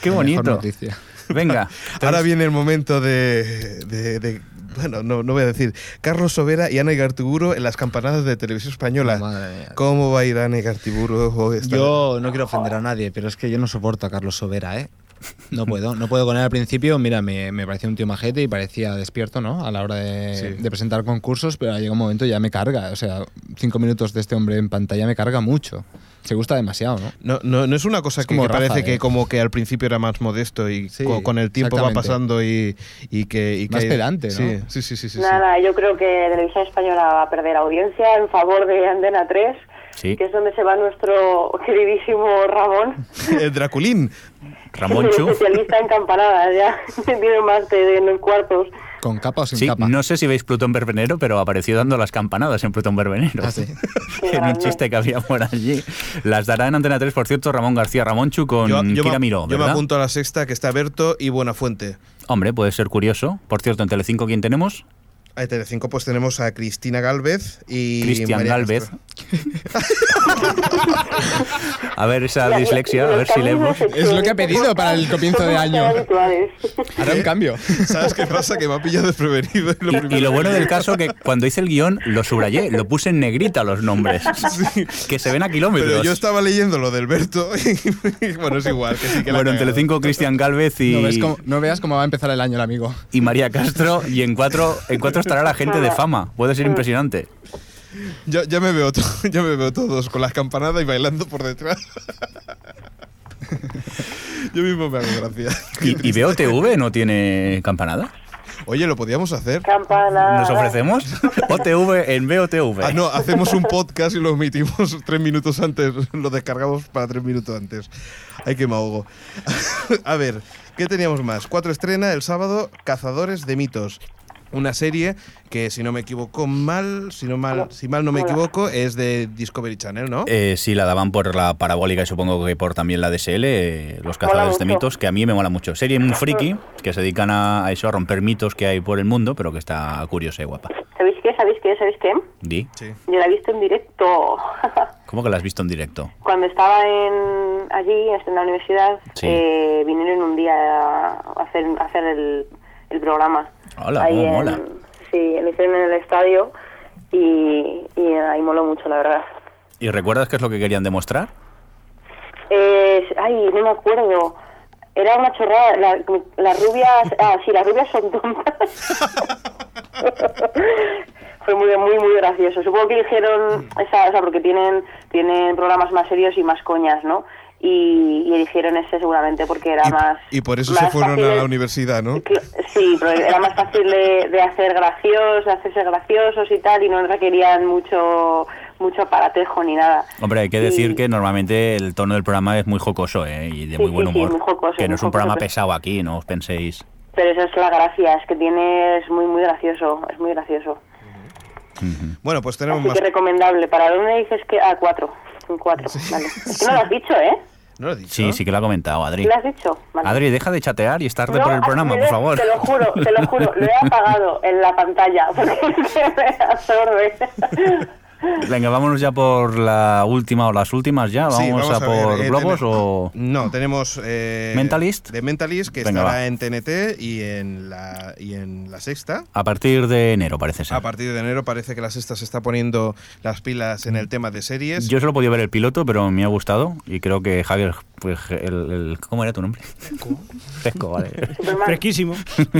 Qué La mejor bonito. noticia. Venga. Ahora viene el momento de, de- de- bueno, no, no voy a decir, Carlos Sobera y Ana Igartiburu en las campanadas de televisión española. Madre mía. ¿Cómo va a ir Ana Igartiburu? Yo no quiero ofender a nadie, pero es que yo no soporto a Carlos Sobera, ¿eh? No puedo, no puedo con él al principio. Mira, me, me parecía un tío majete y parecía despierto, ¿no? A la hora de, Sí. de presentar concursos, pero llega un momento y ya me carga. O sea, cinco minutos de este hombre en pantalla me carga mucho. Se gusta demasiado, ¿no? No, no, no es una cosa Es que, como que parece que ¿eh? como que al principio era más modesto y Sí, co- con el tiempo va pasando y, y que... y Más que- pedante, ¿no? Sí, sí, sí, sí, sí, sí. Nada, yo creo que Televisión Española va a perder audiencia en favor de Antena 3, Sí, que es donde se va nuestro queridísimo Ramón, El Draculín. Ramón Chu. especialista en campanadas, ya tiene más de en los cuartos. Con capa o sin Sí, capa. no sé si veis Plutón Verbenero, pero apareció dando las campanadas en Plutón Verbenero. Ah, sí. en un chiste que había por allí. Las dará en Antena 3, por cierto, Ramón García Ramonchu con Yo, yo Kira me, Miró, yo me apunto a la sexta que está Berto y Buenafuente. Hombre, puede ser curioso. Por cierto, en Telecinco, ¿quién tenemos? En Telecinco pues tenemos a Cristina Galvez y Cristian Galvez. A ver esa dislexia, a ver si leemos. Es lo que ha pedido para el comienzo de año. Hará un cambio. ¿Sabes qué pasa? Que me ha pillado desprevenido. lo Y, y lo bueno del caso que cuando hice el guion lo subrayé, lo puse en negrita los nombres, que se ven a kilómetros. Pero yo estaba leyendo lo del Berto y, bueno, es igual, que sí que la bueno, en. Telecinco Cristian Galvez y, No, ves cómo- no veas cómo va a empezar el año el amigo. y María Castro y en cuatro, en cuatro estará la gente de fama. Puede ser impresionante. Ya, ya me veo ya me veo todos con las campanadas y bailando por detrás. Yo mismo me hago gracia. ¿Y, y BOTV no tiene campanada? Oye, lo podíamos hacer. Campana. ¿Nos ofrecemos? OTV en BOTV. Ah, no, hacemos un podcast y lo emitimos tres minutos antes. Lo descargamos para tres minutos antes. Ay, que me ahogo. A ver, ¿qué teníamos más? Cuatro estrena el sábado, Cazadores de Mitos. Una serie que, si no me equivoco mal, si, no mal, si mal no me equivoco, es de Discovery Channel, ¿no? Eh, sí, la daban por la parabólica y supongo que por también la DSL, eh, Los Cazadores de. Mitos, que a mí me mola mucho. Serie muy friki, que se dedican a, a eso, a romper mitos que hay por el mundo, pero que está curiosa y guapa. ¿Sabéis qué? ¿Sabéis qué? ¿Sabéis qué? Di, Sí. Yo la he visto en directo. ¿cómo que la has visto en directo? Cuando estaba en, allí, en la universidad, Sí. eh, vinieron un día a hacer, a hacer el, el programa. Hola, Ahí en- mola. Sí, lo hicieron en el estadio y, y ahí moló mucho, la verdad. ¿Y recuerdas qué es lo que querían demostrar? Eh, ay, no me acuerdo. Era una chorrada. La- las rubias. Ah, sí, las rubias son tontas. Fue muy, muy, muy gracioso. Supongo que eligieron esa, o sea, porque tienen, tienen programas más serios y más coñas, ¿no? Y, y eligieron ese seguramente porque era Y, más. y por eso se fueron a de- la universidad, ¿no? Sí, pero era más fácil de, de hacer graciosos, de hacerse graciosos y tal, y no requerían mucho mucho aparatejo ni nada. Hombre, hay que decir Y- que normalmente el tono del programa es muy jocoso ¿eh? y de Sí, muy buen sí, sí, humor. muy jocoso, que no es un programa pero- pesado aquí, no os penséis. Pero esa es la gracia, es que tiene, es muy, muy gracioso, es muy gracioso. Bueno, pues tenemos Así más. que recomendable. ¿Para dónde dices que? A cuatro. Un cuatro, vale. Es que no lo has dicho, ¿eh? ¿No lo he dicho? Sí, sí que lo ha comentado, Adri. ¿Lo has dicho? Vale. Adri, deja de chatear y estarte No, por el programa, por favor. Te lo juro, te lo juro, lo he apagado en la pantalla porque me absorbe. Venga, vámonos ya por la última o las últimas ya. Vamos, Sí, a, ver, por eh, globos tenem- o... No, tenemos... eh, ¿Mentalist? De Mentalist, que Venga, estará va. en TNT y en la, y en la sexta. A partir de enero, parece ser. A partir de enero parece que la sexta se está poniendo las pilas en el tema de series. Yo solo podido ver el piloto, pero me ha gustado y creo que Javier, pues, el, el- ¿cómo era tu nombre? Fesco, vale. Superman. Fresquísimo.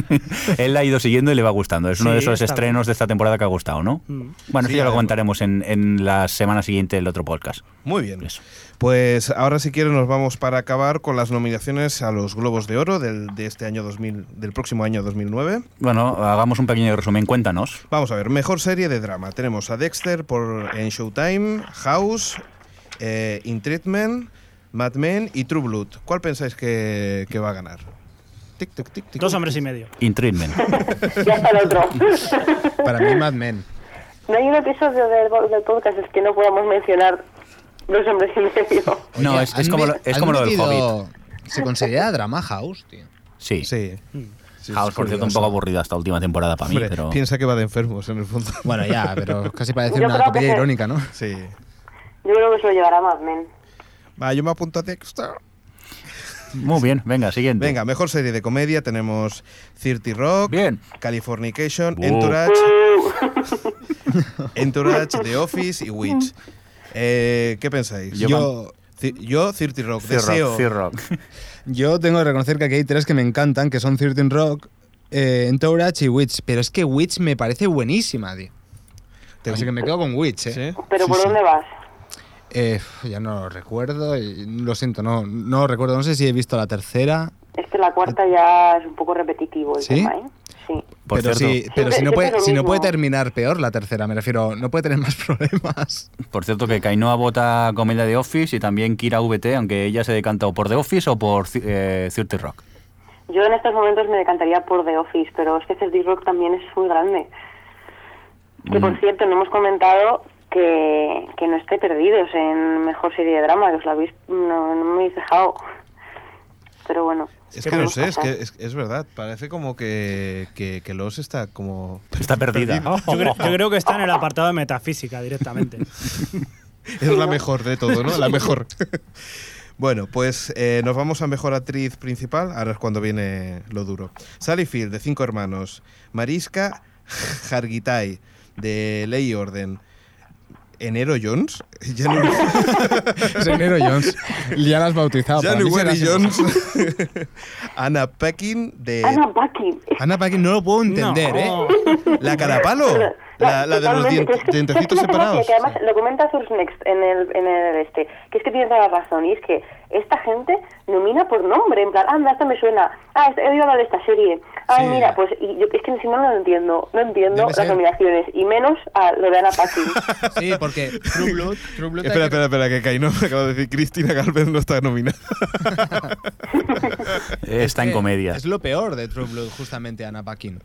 Él la ha ido siguiendo y le va gustando. Es uno Sí, de esos estrenos de esta temporada que ha gustado, ¿no? Mm. Bueno, Sí, eso ya lo comentaremos en, en la semana siguiente del otro podcast. Muy bien. Eso. Pues ahora si quieren nos vamos para acabar con las nominaciones a los Globos de Oro del, de este año 2000, del próximo año 2009. Bueno, hagamos un pequeño resumen. Cuéntanos. Vamos a ver, mejor serie de drama. Tenemos a Dexter por en Showtime, House, eh, In Treatment, Mad Men y True Blood. ¿Cuál pensáis que, que va a ganar? Tic, tic, tic, tic. Dos hombres y medio. In Treatment. Ya está el otro. Para mí, Mad Men. No hay un episodio del, del podcast es que no podamos mencionar los hombres y medio. No, es, es ¿han como, lo- es como lo del Hobbit. ¿Se considera drama house, tío? Sí. Sí. Sí, House, por cierto, un poco aburrida esta última temporada para mí, Hombre, pero... Piensa que va de enfermos en el fondo. Bueno, ya, pero casi parece una que comedia se- irónica, ¿no? Sí. Yo creo que se lo llevará Mad Men. Va, yo me apunto a Dexter. Muy bien, venga, siguiente. Venga, mejor serie de comedia tenemos 30 Rock, Bien. Californication, Uh. Entourage, Entourage, The Office y Witch. Eh, ¿Qué pensáis? Yo Yo, 30 Rock, deseo. Cirrock. Yo tengo que reconocer que aquí hay tres que me encantan, que son 13 Rock, eh, Entourage y Witch. Pero es que Witch me parece buenísima, tío. ¿Te Así que me quedo con Witch, ¿eh? ¿Sí? Pero Sí, ¿por sí. dónde vas? Eh, ya no lo recuerdo, lo siento, no, no lo recuerdo. No sé si he visto la tercera. Es que la cuarta ya es un poco repetitivo el ¿Sí? tema, ¿eh? Sí. Por pero cierto, sí, pero si no, puede, si no puede terminar peor la tercera, me refiero, no puede tener más problemas. por cierto que Kainoa vota comedia de Office y también Kira VT, aunque ella se decanta o por The Office o por eh, 30 Rock. Yo en estos momentos me decantaría por The Office, pero es que 30 Rock también es muy grande. Que Mm. por cierto, no hemos comentado que, que no esté perdidos en mejor serie de drama, que os lo habéis, no, no me habéis dejado. Pero bueno. Es ¿qué que no sé, es que es, es verdad. Parece como que, que, que Los está como. Está perdida. Yo creo, yo creo que está en el apartado de metafísica directamente. Es la mejor de todo, ¿no? La mejor. Bueno, pues eh, nos vamos a mejor actriz principal. Ahora es cuando viene lo duro. Sally Field, de Cinco Hermanos. Mariska Hargitay, de Ley y Orden. Enero Jones. Es Enero Jones. Ya la has bautizado. así. Jones. Anna Paquin, de. Anna Paquin. Ana Paquin no lo puedo entender, No. ¿eh? La Carapalo. La, la de los Totalmente, dien- que es que- dientecitos es que separados. Que además lo comenta Next en el, en el este, que es que tiene toda la razón, y es que esta gente nomina por nombre, en plan, anda, esto me suena, ah, he oído hablar de esta serie, ay, Sí. mira, pues, y yo, es que si no, no lo entiendo, no entiendo las nominaciones, y menos a lo de Anna Paquin. Sí, porque True Blood, True Blood hay Espera, que- espera, espera, que Caino me acaba de decir Cristina Galvez no está nominada. Está en comedia. Es lo peor de True Blood, justamente Anna Paquin.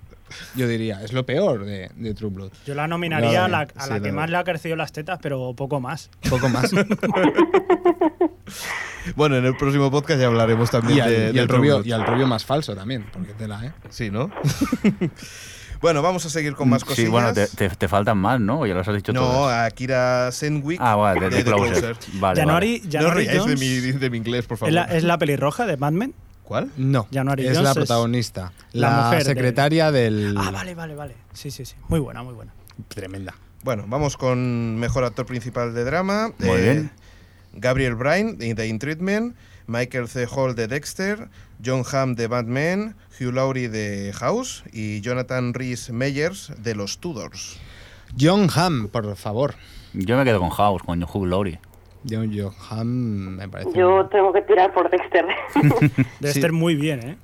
Yo diría, es lo peor de, de True Blood. Yo la nominaría a la, a sí, la la que más verdad. le ha crecido las tetas, pero poco más. Poco más. Bueno, en el próximo podcast ya hablaremos también y, al, de, y del al rubio, y al rubio más falso también, porque tela, ¿eh? Sí, ¿no? bueno, vamos a seguir con más cosillas. Sí, bueno, te, te- te faltan más, ¿no? Ya los has dicho no, todos. a Kira Senwick Ah, vale, de, de The Closer. Closer. Vale, January, vale. No January ríais de mi, de mi inglés, por favor. es la, es la pelirroja de Mad Men. ¿Cuál? No, January es Jones la es protagonista. la La, mujer secretaria del... Ah, vale, vale, vale. Sí, sí, sí. Muy buena, muy buena. Tremenda. Bueno, vamos con mejor actor principal de drama. Muy Eh, bien. Gabriel Bryan de The In Treatment, Michael C. Hall de Dexter, John Hamm de Batman, Hugh Laurie de House y Jonathan Rhys Meyers de Los Tudors. John Hamm, por favor. Yo me quedo con House, con Hugh Laurie. John, Hamm me parece... Yo tengo que tirar por Dexter. Sí. estar muy bien, ¿eh?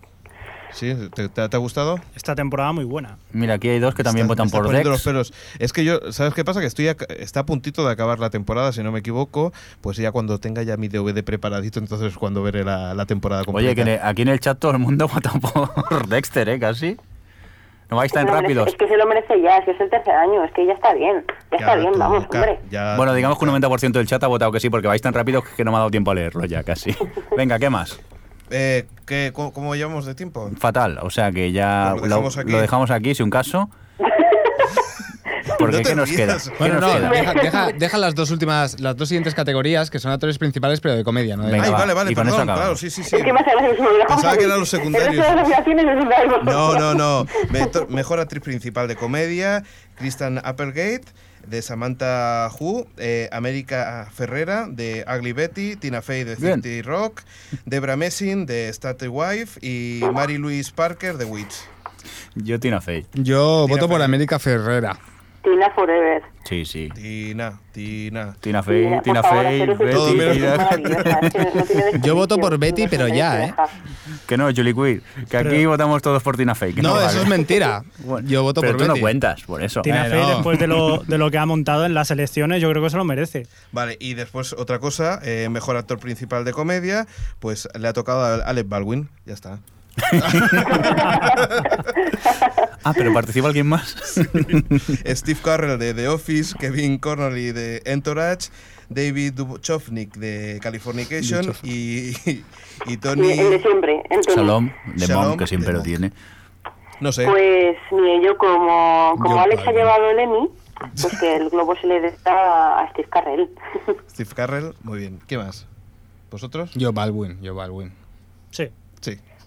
¿Sí? ¿Te, te- te ha gustado? Esta temporada muy buena. Mira, aquí hay dos que también Está- votan está por los Dex. pelos. Es que yo, ¿sabes qué pasa? Que estoy a- está a puntito de acabar la temporada, si no me equivoco. Pues ya cuando tenga ya mi DVD preparadito, entonces es cuando veré la, la temporada completa. Oye, que aquí en el chat todo el mundo vota por Dexter, ¿eh? Casi. No vais tan merece- rápidos. Es que se lo merece ya, es que es el tercer año, es que ya está bien. Ya, está bien, tú, vamos, hombre. ya- Bueno, digamos que un 90% del chat ha votado que sí, porque vais tan rápido que no me ha dado tiempo a leerlo ya, casi. Venga, ¿qué más? Eh, ¿qué- cómo, cómo llevamos de tiempo? Fatal, o sea que ya lo dejamos aquí. lo dejamos aquí, si un caso. Porque No te ¿qué nos queda? rías. ¿Qué Bueno, no, queda? deja, deja- deja las dos últimas, las dos siguientes categorías que son actores principales, pero de comedia, ¿no? Venga, Ay, va, vale, vale, y con eso perdón, acabamos. claro, sí, sí, sí. Es que. Pensaba que eran los secundarios. No. No, no, Mejor actriz principal de comedia, Kristen Applegate, de Samantha Who, eh, América Ferrera, de Ugly Betty, Tina Fey, de. 30 Rock, Debra Messing, de Started Wife, y Mary Louise Parker, de Witch. Yo Tina Fey. Yo Tina voto por. América Ferrera. Tina Forever. Sí, sí. Tina, Tina. Tina Fey, Tina Fey, Betty, Yo voto por Betty, pero ya, ¿eh? Que no, Julie Quinn. Que aquí votamos todos por Tina Fey. que No, vale. eso es mentira. Yo voto Pero por tú Betty. no cuentas, por eso. Tina Eh, Fey, no. después de lo, de lo que ha montado en las elecciones, yo creo que se lo merece. Vale, y después otra cosa, eh, mejor actor principal de comedia, pues le ha tocado a Alec Baldwin, ya está. Ah, pero participa alguien más. Steve Carell de The Office, Kevin Connolly de Entourage, David Duchovny de Californication y, y Tony... El de siempre, Anthony. Shalom, de Shalom, Mom, que siempre lo tiene. No sé. Pues ni ello, como, como Yo Alex ha llevado el Emmy, pues que el globo se le da a Steve Carrell. Steve Carell, muy bien. ¿Qué más? ¿Vosotros? Yo Baldwin, yo Baldwin. Sí.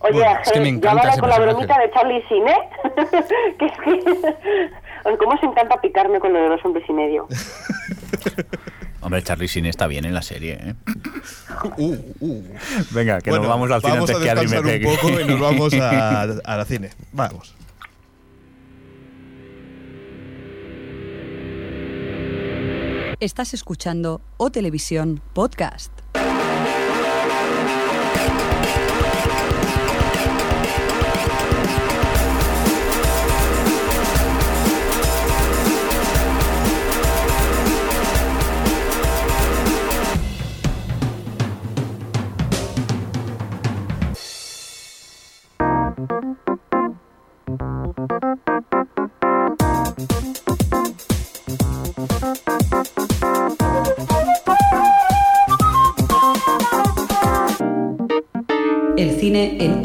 Oye, Bueno, es que me eh, encanta llámala ese con la bromita de Charlie ¿eh? que es que... ¿Cómo se encanta picarme con lo de dos hombres y medio? Hombre, Charlie Sheen está bien en la serie, ¿eh? Uh, uh. Venga, que Bueno, nos vamos al cine vamos antes a que me descansar un pegue. poco y nos vamos a, a la cine. Vamos. Estás escuchando O Televisión Podcast.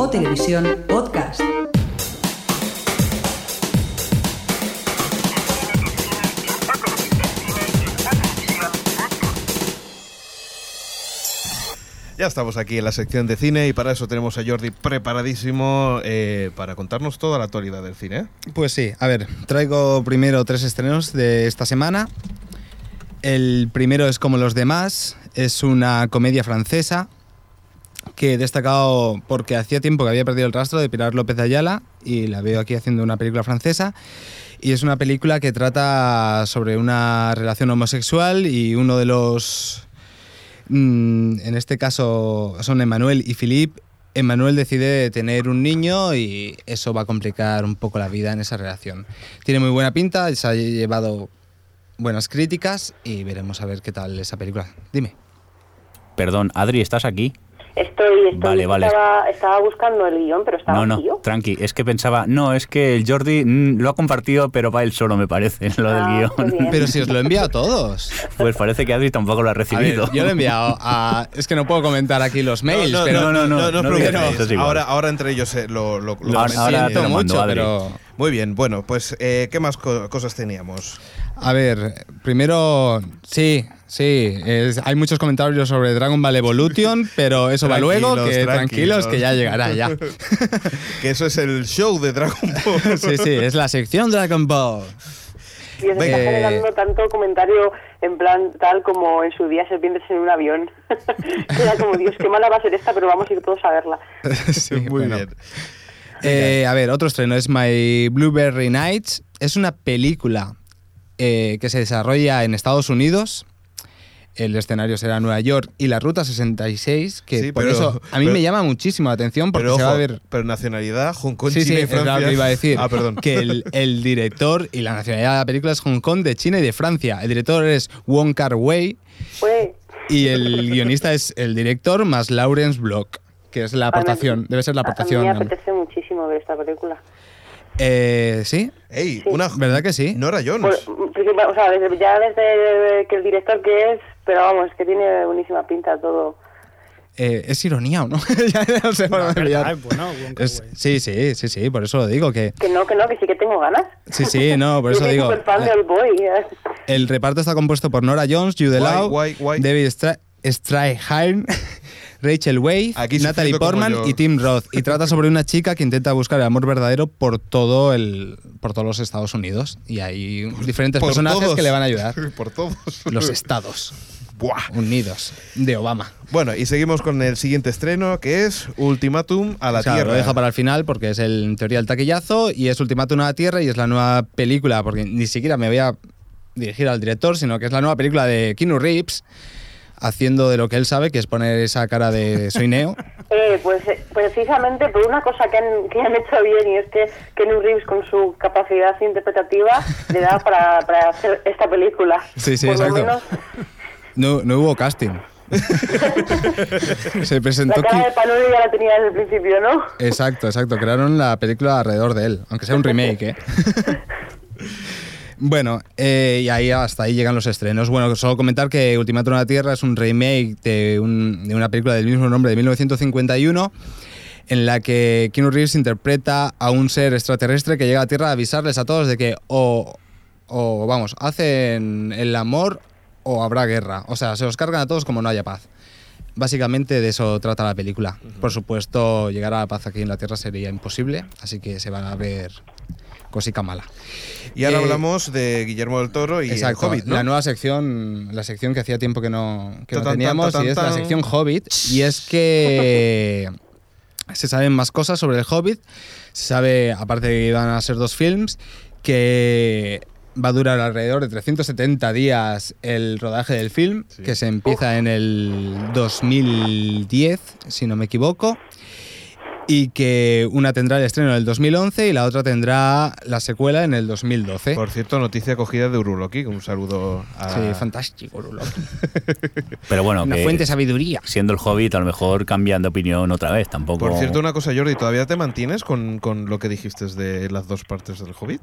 O Televisión Podcast. Ya estamos aquí en la sección de cine y para eso tenemos a Jordi preparadísimo eh, para contarnos toda la actualidad del cine. Pues sí, a ver, traigo primero tres estrenos de esta semana. El primero es Como los demás, es una comedia francesa que he destacado porque hacía tiempo que había perdido el rastro de Pilar López Ayala y la veo aquí haciendo una película francesa. Y es una película que trata sobre una relación homosexual y uno de los... mm, en este caso son Emmanuel y Philippe. Emmanuel decide tener un niño y eso va a complicar un poco la vida en esa relación. Tiene muy buena pinta, se ha llevado buenas críticas y veremos a ver qué tal esa película. Dime. Perdón, Adri, ¿estás aquí? Estoy, estoy Vale, vale. Estaba, estaba buscando el guion, pero estaba No, no, vacío. tranqui. Es que pensaba, no, es que el Jordi mm, lo ha compartido, pero para él solo, me parece, lo del Ah, guion. Pero si os lo he enviado a todos. Pues parece que Adri tampoco lo ha A ver, recibido. yo lo he enviado a... Es que no puedo comentar aquí los mails, no, pero... no, no, no, no es igual. ahora, ahora entre ellos eh, lo, lo, Ahora- comentan. ahora siento te lo mando, mucho, pero... Muy bien, bueno, pues eh, ¿qué más co- cosas teníamos? A ver, primero, sí, sí, es- hay muchos comentarios sobre Dragon Ball Evolution, pero eso va luego, Tranquilos, que tranquilos. tranquilos, que ya llegará ya. que eso es el show de Dragon Ball. Sí, sí, es la sección Dragon Ball. Y os Venga. está generando tanto comentario en plan tal como en su día serpientes en un avión. Era como, Dios, qué mala va a ser esta, pero vamos a ir todos a verla. Sí, Muy bueno. bien. Eh, a ver, otro estreno es My Blueberry Nights. Es una película eh, que se desarrolla en Estados Unidos. el escenario será Nueva York y la ruta 66, que Sí, por pero- eso a mí pero- me llama muchísimo la atención porque pero, se va a ver pero nacionalidad, Hong Kong, Sí, sí, China y es lo Francia. que iba a decir. Ah, perdón. Que el, el director y la nacionalidad de la película es Hong Kong, de China y de Francia. El director es Wong Kar Wai y el guionista es el director más Lawrence Block, que es la aportación. Debe ser la a- A mí aportación. me apetece muchísimo ver esta película. Eh, ¿Sí? Ey, Sí. una ¿Verdad que sí? Nora Jones. Por- porque, o sea, desde- ya desde que el director que es, pero vamos, que tiene buenísima pinta todo. Eh, ¿Es ironía o no? ya no sé No, verdad, Es- Wai. sí, sí, sí, sí, por eso lo digo. que Que no, que no, que sí que tengo ganas. Sí, sí, no, por eso digo. Boy. ¿eh? El reparto está compuesto por Nora Jones, Jude Law. David Stra Stryheim, Rachel Wade, Aquí Natalie Portman y Tim Roth. Y trata sobre una chica que intenta buscar el amor verdadero por todo el por todos los Estados Unidos. Y hay diferentes Por personajes todos. que le van a ayudar. Por todos. Los Estados Buah. Unidos de Obama. Bueno, y seguimos con el siguiente estreno, que es Ultimátum a la O sea, Tierra. Lo deja para el final porque es el, en teoría el taquillazo y es Ultimátum a la Tierra y es la nueva película, porque ni siquiera me voy a dirigir al director, sino que es la nueva película de Keanu Reeves haciendo de lo que él sabe, que es poner esa cara de soy Neo. Eh, pues eh, precisamente por una cosa que han, que han hecho bien y es que Keanu Reeves con su capacidad interpretativa le da para, para hacer esta película. Sí, sí, Por exacto. menos No, no hubo casting. Se la presentó cara Ki- de Panoli ya la tenía desde el principio, ¿no? Exacto, exacto. Crearon la película alrededor de él, aunque sea un remake, ¿eh? Bueno, eh, y ahí hasta ahí llegan los estrenos. Bueno, solo comentar que Ultimátum a la Tierra es un remake de, un- de una película del mismo nombre de 1951 en la que Keanu Reeves interpreta a un ser extraterrestre que llega a Tierra a avisarles a todos de que o, o vamos, hacen el amor o habrá guerra. O sea, se los cargan a todos como no haya paz. Básicamente de eso trata la película. Por supuesto, llegar a la paz aquí en la Tierra sería imposible, así que se van a ver cosica mala. Y ahora Eh, hablamos de Guillermo del Toro y Exacto, el Hobbit, ¿no? la nueva sección, la sección que hacía tiempo que no, que no Tan, tan, teníamos, tan, y es la sección Hobbit. Y es que se saben más cosas sobre el Hobbit. Se sabe, aparte de que iban a ser dos films, que va a durar alrededor de 370 días el rodaje del film, Sí. que se empieza en el 2010, si no me equivoco. Y que una tendrá el estreno en el 2011 y la otra tendrá la secuela en el 2012. Por cierto, noticia cogida de Uruloki. Un saludo a... Sí, fantástico, Ruloki. Pero bueno, Una que fuente de sabiduría. siendo el Hobbit, a lo mejor cambian de opinión otra vez. Tampoco. Por cierto, una cosa, Jordi, ¿todavía te mantienes con, con lo que dijiste de las dos partes del Hobbit?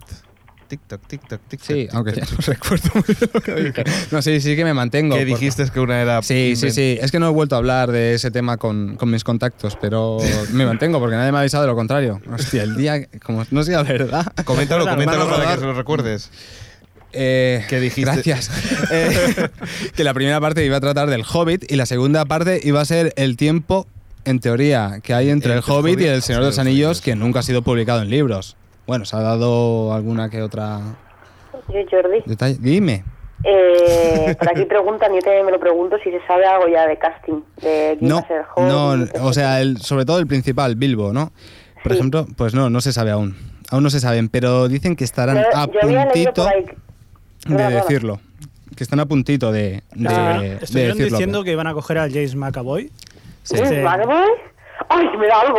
Tic-tac, tic-tac, tic-tac. Sí, tic-tac. aunque ya no recuerdo muy bien lo que dije. No, sí, sí que me mantengo. Que dijiste que una era... Sí, sí, sí. Es que no he vuelto a hablar de ese tema con, con mis contactos, pero me mantengo porque nadie me ha avisado de lo contrario. Hostia, el día, como no sea verdad. Coméntalo, coméntalo para que se lo recuerdes. Eh, ¿Qué dijiste? Gracias. Eh, que la primera parte iba a tratar del Hobbit y la segunda parte iba a ser el tiempo, en teoría, que hay entre el Hobbit y el Señor de los y los Anillos, Anillos. que nunca ha sido publicado en libros. Bueno, se ha dado alguna que otra Oye, Jordi, detalle. Dime. eh, por aquí preguntan, yo también me lo pregunto, si se sabe algo ya de casting, de quién va No, a ser el no, o sea, el, sobre todo el principal, Bilbo, ¿no? Por Sí. ejemplo, pues no, no se sabe aún. Aún no se saben, pero dicen que estarán Yo- a yo puntito ahí de decirlo. Que están a puntito de, de, decirlo. diciendo que iban a coger al James McAvoy. Sí. ¿James Sí. McAvoy? ¡Ay, me da algo!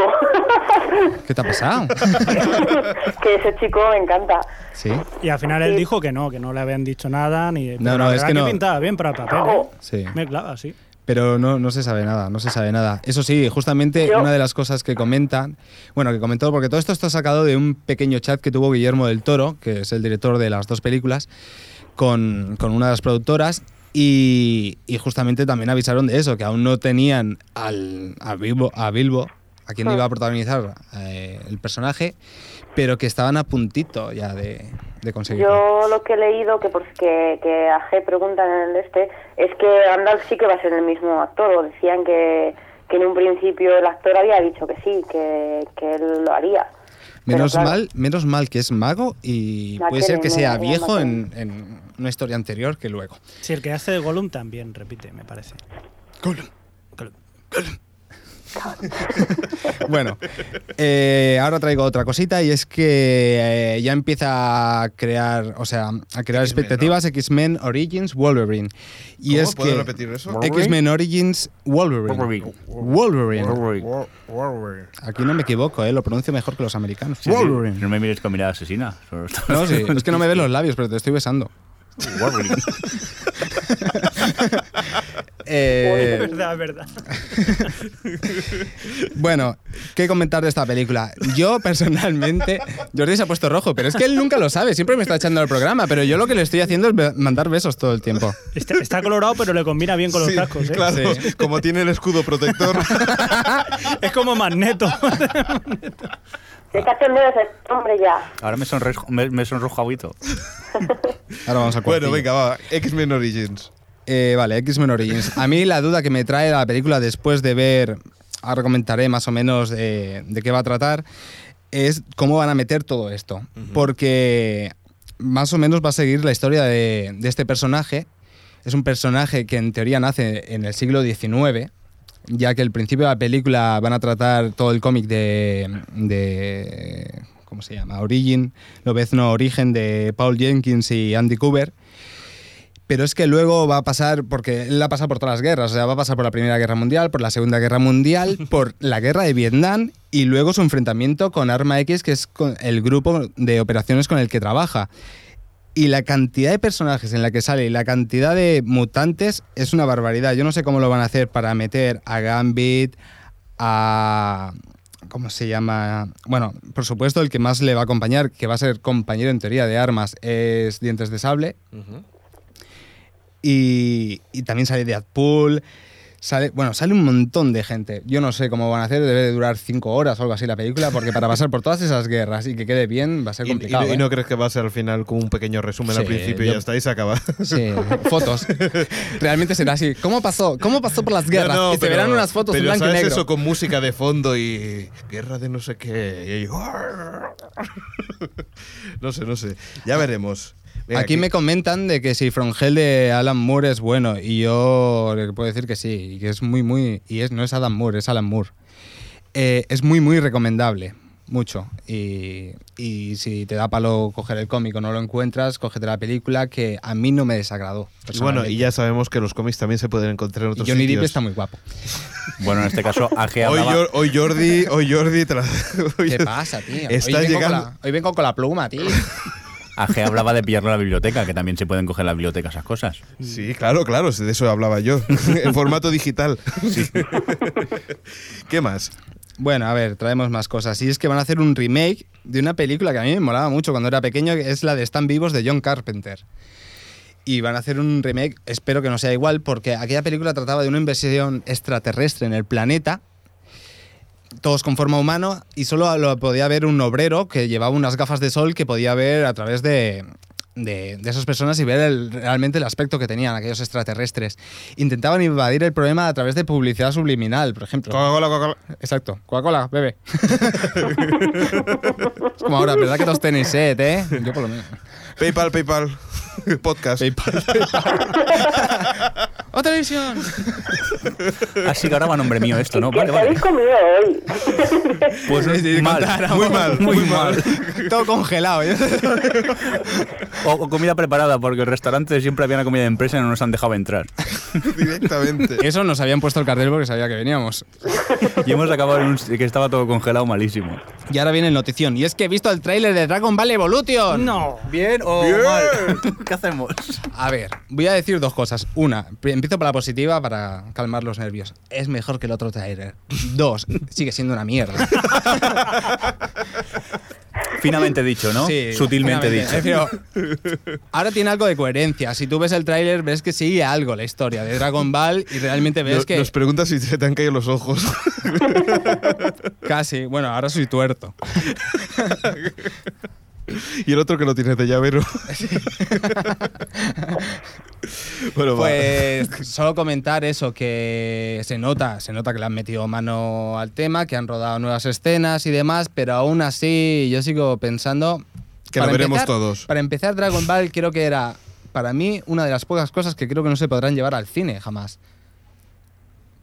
¿Qué te ha pasado? que ese chico me encanta. Sí. Y al final él dijo que no, que no le habían dicho nada. Ni, no, la es que no. pintaba bien para el papel. ¿eh? Ojo. Sí. Me clava, sí. Pero no, no se sabe nada, no se sabe nada. Eso sí, justamente Yo- una de las cosas que comentan, bueno, que comentó, porque todo esto está sacado de un pequeño chat que tuvo Guillermo del Toro, que es el director de las dos películas, con, con una de las productoras. Y, y justamente también avisaron de eso, que aún no tenían al, a, Bilbo, a Bilbo, a quien iba a protagonizar eh, el personaje, pero que estaban a puntito ya de, de conseguirlo. Yo lo que he leído, que porque que a G preguntan en el este, es que Gandalf sí que va a ser el mismo actor. O decían que, que en un principio el actor había dicho que sí, que, que él lo haría. Menos claro, mal, menos mal que es mago y La puede ser que sea La viejo en, en una historia anterior que luego. Sí, el que hace de Gollum también repite, me parece. Gollum. Bueno, eh, ahora traigo otra cosita y es que eh, ya empieza a crear, o sea, a crear expectativas X-Men Origins Wolverine. Y ¿Cómo? es ¿Puedes que repetir eso? X-Men Origins Wolverine. Wolverine. Wolverine. Wolverine. Wolverine. Aquí no me equivoco, eh, lo pronuncio mejor que los americanos. Sí, sí. Wolverine. No me mires con mirada asesina. No, sí, es que no me ven los labios, pero te estoy besando. Wolverine. Eh, verdad, verdad. Bueno, ¿qué comentar de esta película? Yo personalmente, Jordi se ha puesto rojo, pero es que él nunca lo sabe, siempre me está echando el programa, pero yo lo que le estoy haciendo es mandar besos todo el tiempo. Está, está colorado, pero le combina bien con los Sí, cascos, ¿eh? Claro, Sí. como tiene el escudo protector. Es como magneto. Qué cachondeo es este hombre ya. Ahora me sonrojo, me, me sonrojo agüito. Ahora vamos al bueno, venga, va. X-Men Origins. Eh, vale, X-Men Origins. A mí la duda que me trae la película después de ver, ahora comentaré más o menos de qué va a tratar, es cómo van a meter todo esto. Porque más o menos va a seguir la historia de, de este personaje. Es un personaje que en teoría nace en el siglo XIX, ya que al principio de la película van a tratar todo el cómic de, de... ¿Cómo se llama? Origin, Lobezno Origen de Paul Jenkins y Andy Cooper. Pero es que luego va a pasar, porque él ha pasado por todas las guerras, o sea, va a pasar por la Primera Guerra Mundial, por la Segunda Guerra Mundial, por la Guerra de Vietnam y luego su enfrentamiento con Arma X, que es el grupo de operaciones con el que trabaja. Y la cantidad de personajes en la que sale y la cantidad de mutantes es una barbaridad. Yo no sé cómo lo van a hacer para meter a Gambit, a... ¿Cómo se llama? Bueno, por supuesto, el que más le va a acompañar, que va a ser compañero en teoría de armas, es Dientes de Sable. Y, y también sale Deadpool. Sale, bueno, sale un montón de gente. Yo no sé cómo van a hacer, debe de durar cinco horas o algo así la película, porque para pasar por todas esas guerras y que quede bien va a ser Y, y complicado. y ¿eh? no crees que va a ser al final con un pequeño resumen al principio y ya está y se acaba? Sí, fotos. Realmente será así. ¿Cómo pasó? ¿Cómo pasó por las guerras? No, no, y se pero- verán unas fotos en pero blanco y ¿sabes negro. eso con música de fondo y guerra de no sé qué. y- no sé, no sé. Ya veremos. Aquí me comentan de que si From Hell de Alan Moore es bueno y yo le puedo decir que sí, y que es muy, muy... Y es, no es Adam Moore, es Alan Moore. Eh, es muy, muy recomendable, mucho. Y, y si te da palo coger el cómic o no lo encuentras, cógete la película que a mí no me desagradó. Y bueno, y ya sabemos que los cómics también se pueden encontrar en Y otros Johnny Depp sitios. está muy guapo. Bueno, en este caso, AG Hoy, Jordi, hoy Jordi hoy- ¿Qué pasa, tío? Está hoy, vengo llegando- con la, hoy vengo con la pluma, tío. AG hablaba de pillarlo a la biblioteca, que también se pueden coger en la biblioteca esas cosas. Sí, claro, claro, de eso hablaba yo. en formato digital. ¿Qué más? Bueno, a ver, traemos más cosas. Y es que van a hacer un remake de una película que a mí me molaba mucho cuando era pequeño, que es la de Están vivos de John Carpenter. Y van a hacer un remake, espero que no sea igual, porque aquella película trataba de una invasión extraterrestre en el planeta, todos con forma humana, y solo lo podía ver un obrero que llevaba unas gafas de sol que podía ver a través de, de, de esas personas y ver el- realmente el aspecto que tenían aquellos extraterrestres. Intentaban invadir el problema a través de publicidad subliminal, por ejemplo. Coca-Cola, Coca-Cola. Exacto. Coca-Cola, bebe. es como ahora, ¿verdad que todos tenéis sed, eh? Yo por lo menos. PayPal, PayPal. Podcast. PayPal, ¡Oh, televisión! Así que ahora va a nombre mío esto, ¿no? ¿Qué Vale, vale. habéis comido hoy? Pues Sí, sí, mal, muy mal, muy mal. Todo congelado. ¿eh? O, o comida preparada, porque el restaurante siempre había una comida de empresa y no nos han dejado entrar. Directamente. Eso nos habían puesto el cartel porque sabía que veníamos. Y hemos acabado en un que estaba todo congelado malísimo. Y ahora viene el notición. Y es que he visto el tráiler de Dragon Ball Evolution. No. ¿Bien o Bien. mal? ¿Qué hacemos? A ver, voy a decir dos cosas. Una, pri- empiezo por la positiva para calmar los nervios. Es mejor que el otro trailer. Dos, sigue siendo una mierda. Finamente dicho, ¿no? Sí, Sutilmente dicho. Ahora tiene algo de coherencia. Si tú ves el tráiler, ves que sigue algo la historia de Dragon Ball y realmente ves Nos, que nos pregunta si se te han caído los ojos. casi, bueno, ahora soy tuerto. y el otro que lo tienes de llavero. bueno, va. Pues solo comentar eso, que se nota, se nota que le han metido mano al tema, que han rodado nuevas escenas y demás, pero aún así yo sigo pensando... Que lo veremos empezar- todos. Para empezar, Dragon Ball creo que era, para mí, una de las pocas cosas que creo que no se podrán llevar al cine jamás.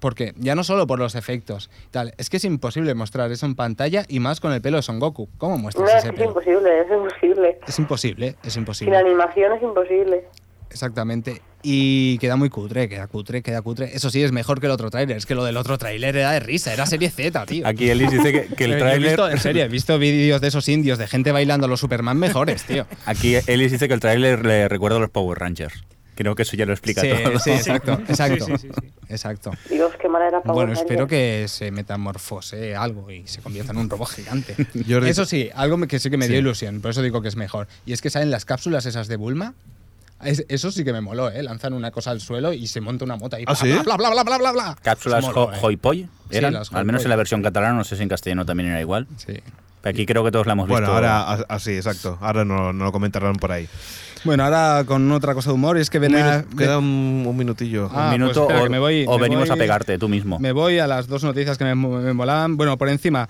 Porque ya no solo por los efectos, tal, es que es imposible mostrar eso en pantalla y más con el pelo de Son Goku. ¿Cómo No, muestras es, ese es pelo? imposible, es imposible. Es imposible, es Sin imposible. animación es imposible. Exactamente. Y queda muy cutre, queda cutre, queda cutre. Eso sí, es mejor que el otro tráiler. Es que lo del otro tráiler era de risa, era serie Z, tío. Aquí Ellis dice que, que el he tráiler... en serio, he visto vídeos de esos indios de gente bailando a los Superman mejores, tío. Aquí Ellis dice que el tráiler le recuerda a los Power Rangers. Creo que eso ya lo explica Sí, todo. sí, exacto, exacto. Sí, sí, sí, sí. Exacto. Dios, qué manera para Bueno, espero que se metamorfose algo y se convierta en un robot gigante. Eso sí, algo que sí que me dio Sí. ilusión, por eso digo que es mejor. Y es que salen las cápsulas esas de Bulma. Es- eso sí que me moló, ¿eh? Lanzan una cosa al suelo y se monta una moto ahí. ¿Ah, sí? Bla, bla, bla, bla, bla, bla. Cápsulas moló, ho- ¿eh? Hoipoy Sí, eran, las al menos en la versión catalana, no sé si en castellano también era igual. Sí. Aquí creo que todos la hemos Bueno, visto. ahora a- así, exacto. Ahora no, no lo comentarán por ahí. Bueno, ahora con otra cosa de humor, y es que ven a- queda un, un minutillo. Ah, un minuto pues espera, o, que me voy- o me venimos voy- a pegarte tú mismo. Me voy a las dos noticias que me, me molaban. Bueno, por encima,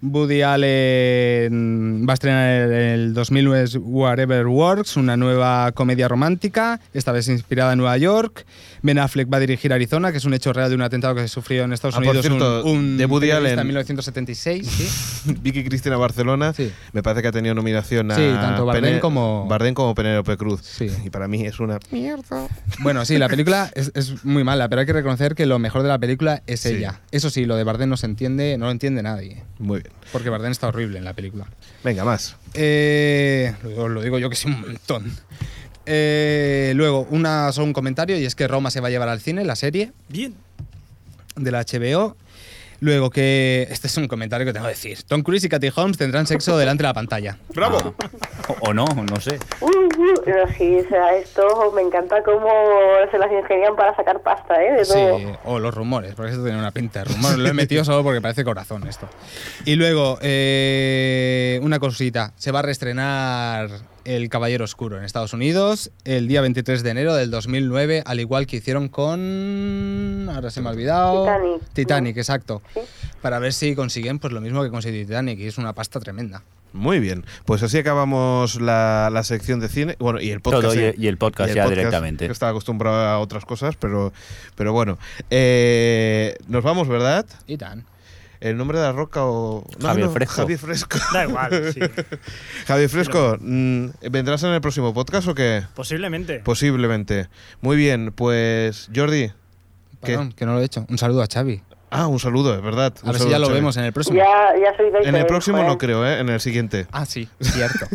Woody Allen va a estrenar el, el 2009 Whatever Works, una nueva comedia romántica, esta vez inspirada en Nueva York. Ben Affleck va a dirigir Arizona, que es un hecho real de un atentado que se sufrió en Estados Ah, por Unidos cierto, un, un de Woody Allen. en 1976. ¿sí? Vicky Cristina Barcelona, Sí. me parece que ha tenido nominación a Sí, tanto Bardem como- Bardem como Penélope Cruz. Sí. Y para mí es una mierda. Bueno, sí, la película es, es muy mala, pero hay que reconocer que lo mejor de la película es ella. Eso sí, lo de Bardem no se entiende, no lo entiende nadie, Muy bien. Porque Bardem está horrible en la película. Venga, más. Eh, lo, digo, lo digo yo que sí un montón. Eh, luego, una, solo un comentario, y es que Roma se va a llevar al cine, la serie Bien. de la HBO. Luego que, este es un comentario que tengo que decir, Tom Cruise y Katy Holmes tendrán sexo delante de la pantalla. ¡Bravo! O, o no, no sé. Pero sí, o sea, esto me encanta cómo se las ingenian para sacar pasta, ¿eh? De Sí, todo. o los rumores, porque esto tiene una pinta de rumor. Lo he metido solo porque parece corazón esto. Y luego, eh, una cosita. Se va a reestrenar El Caballero Oscuro en Estados Unidos el día 23 de enero del 2009, al igual que hicieron con... Ahora se me ha olvidado. Titanic, Titanic, ¿no? exacto. Sí. Para ver si consiguen pues lo mismo que consiguió Titanic, y es una pasta tremenda. Muy bien. Pues así acabamos la, la sección de cine. Bueno, y el podcast. Todo y- eh, y el podcast ya directamente. que Estaba acostumbrado a otras cosas, pero, pero bueno. Eh, nos vamos, ¿verdad? Y tan. ¿El nombre de la roca o.? Javier Fresco. Javier Fresco. Da igual, sí. Javier Fresco, mm, ¿vendrás en el próximo podcast o qué? Posiblemente. Posiblemente. Muy bien, pues Jordi. ¿Qué? Perdón, que no lo he hecho. Un saludo a Xavi. Ah, un saludo, es verdad. A Un ver si ya lo Xavi. vemos en el próximo. Ya, ya soy de En el próximo no creo, ¿eh? En el siguiente. Ah, sí, cierto.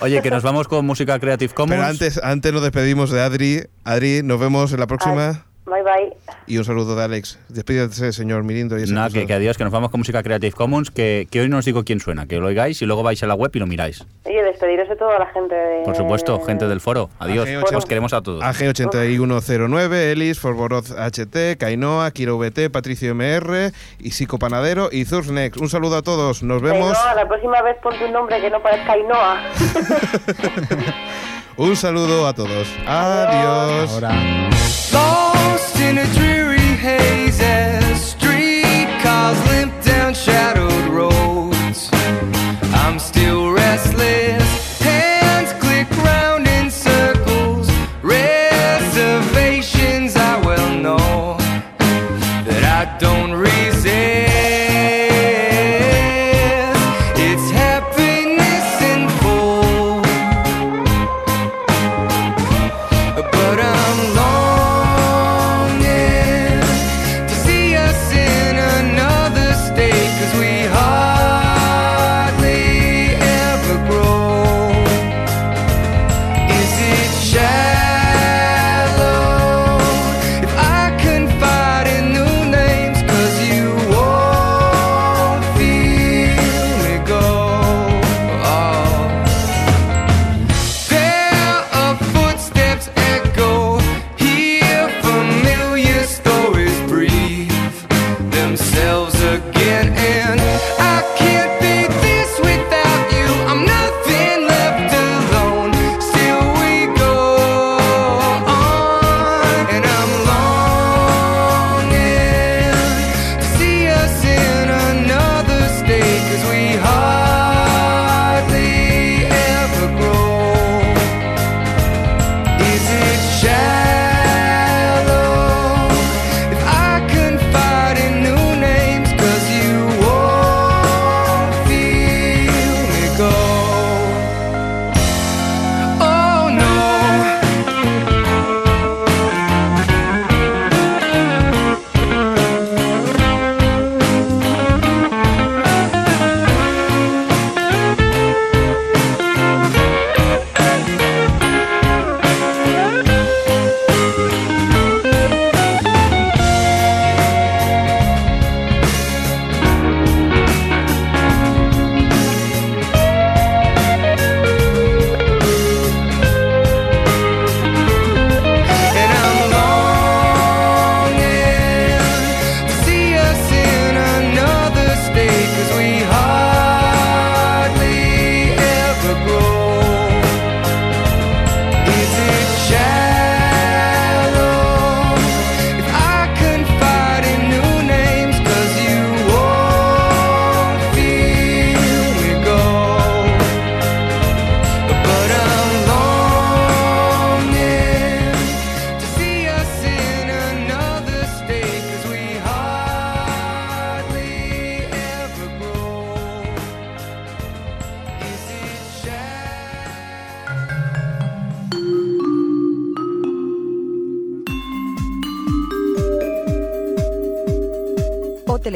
Oye, que nos vamos con música Creative Commons. Pero antes, antes nos despedimos de Adri. Adri, nos vemos en la próxima. Bye, bye. Y un saludo de Alex. Despídete, señor Mirindo. Y cosas. que, que adiós, que nos vamos con música Creative Commons, que, que hoy no os digo quién suena, que lo oigáis y luego vais a la web y lo miráis. Oye, despediros de toda la gente de... Por supuesto, gente del foro. Adiós, AG80. os queremos a todos. AG8109, Elis, Forboroz HT, Kainoa, Kiro VT, Patricio MR, y Sico Panadero y Zursnex. Un saludo a todos. Nos vemos. Ainhoa, la próxima vez ponte un nombre que no parezca Ainhoa. Un saludo a todos. Adiós. Ahora.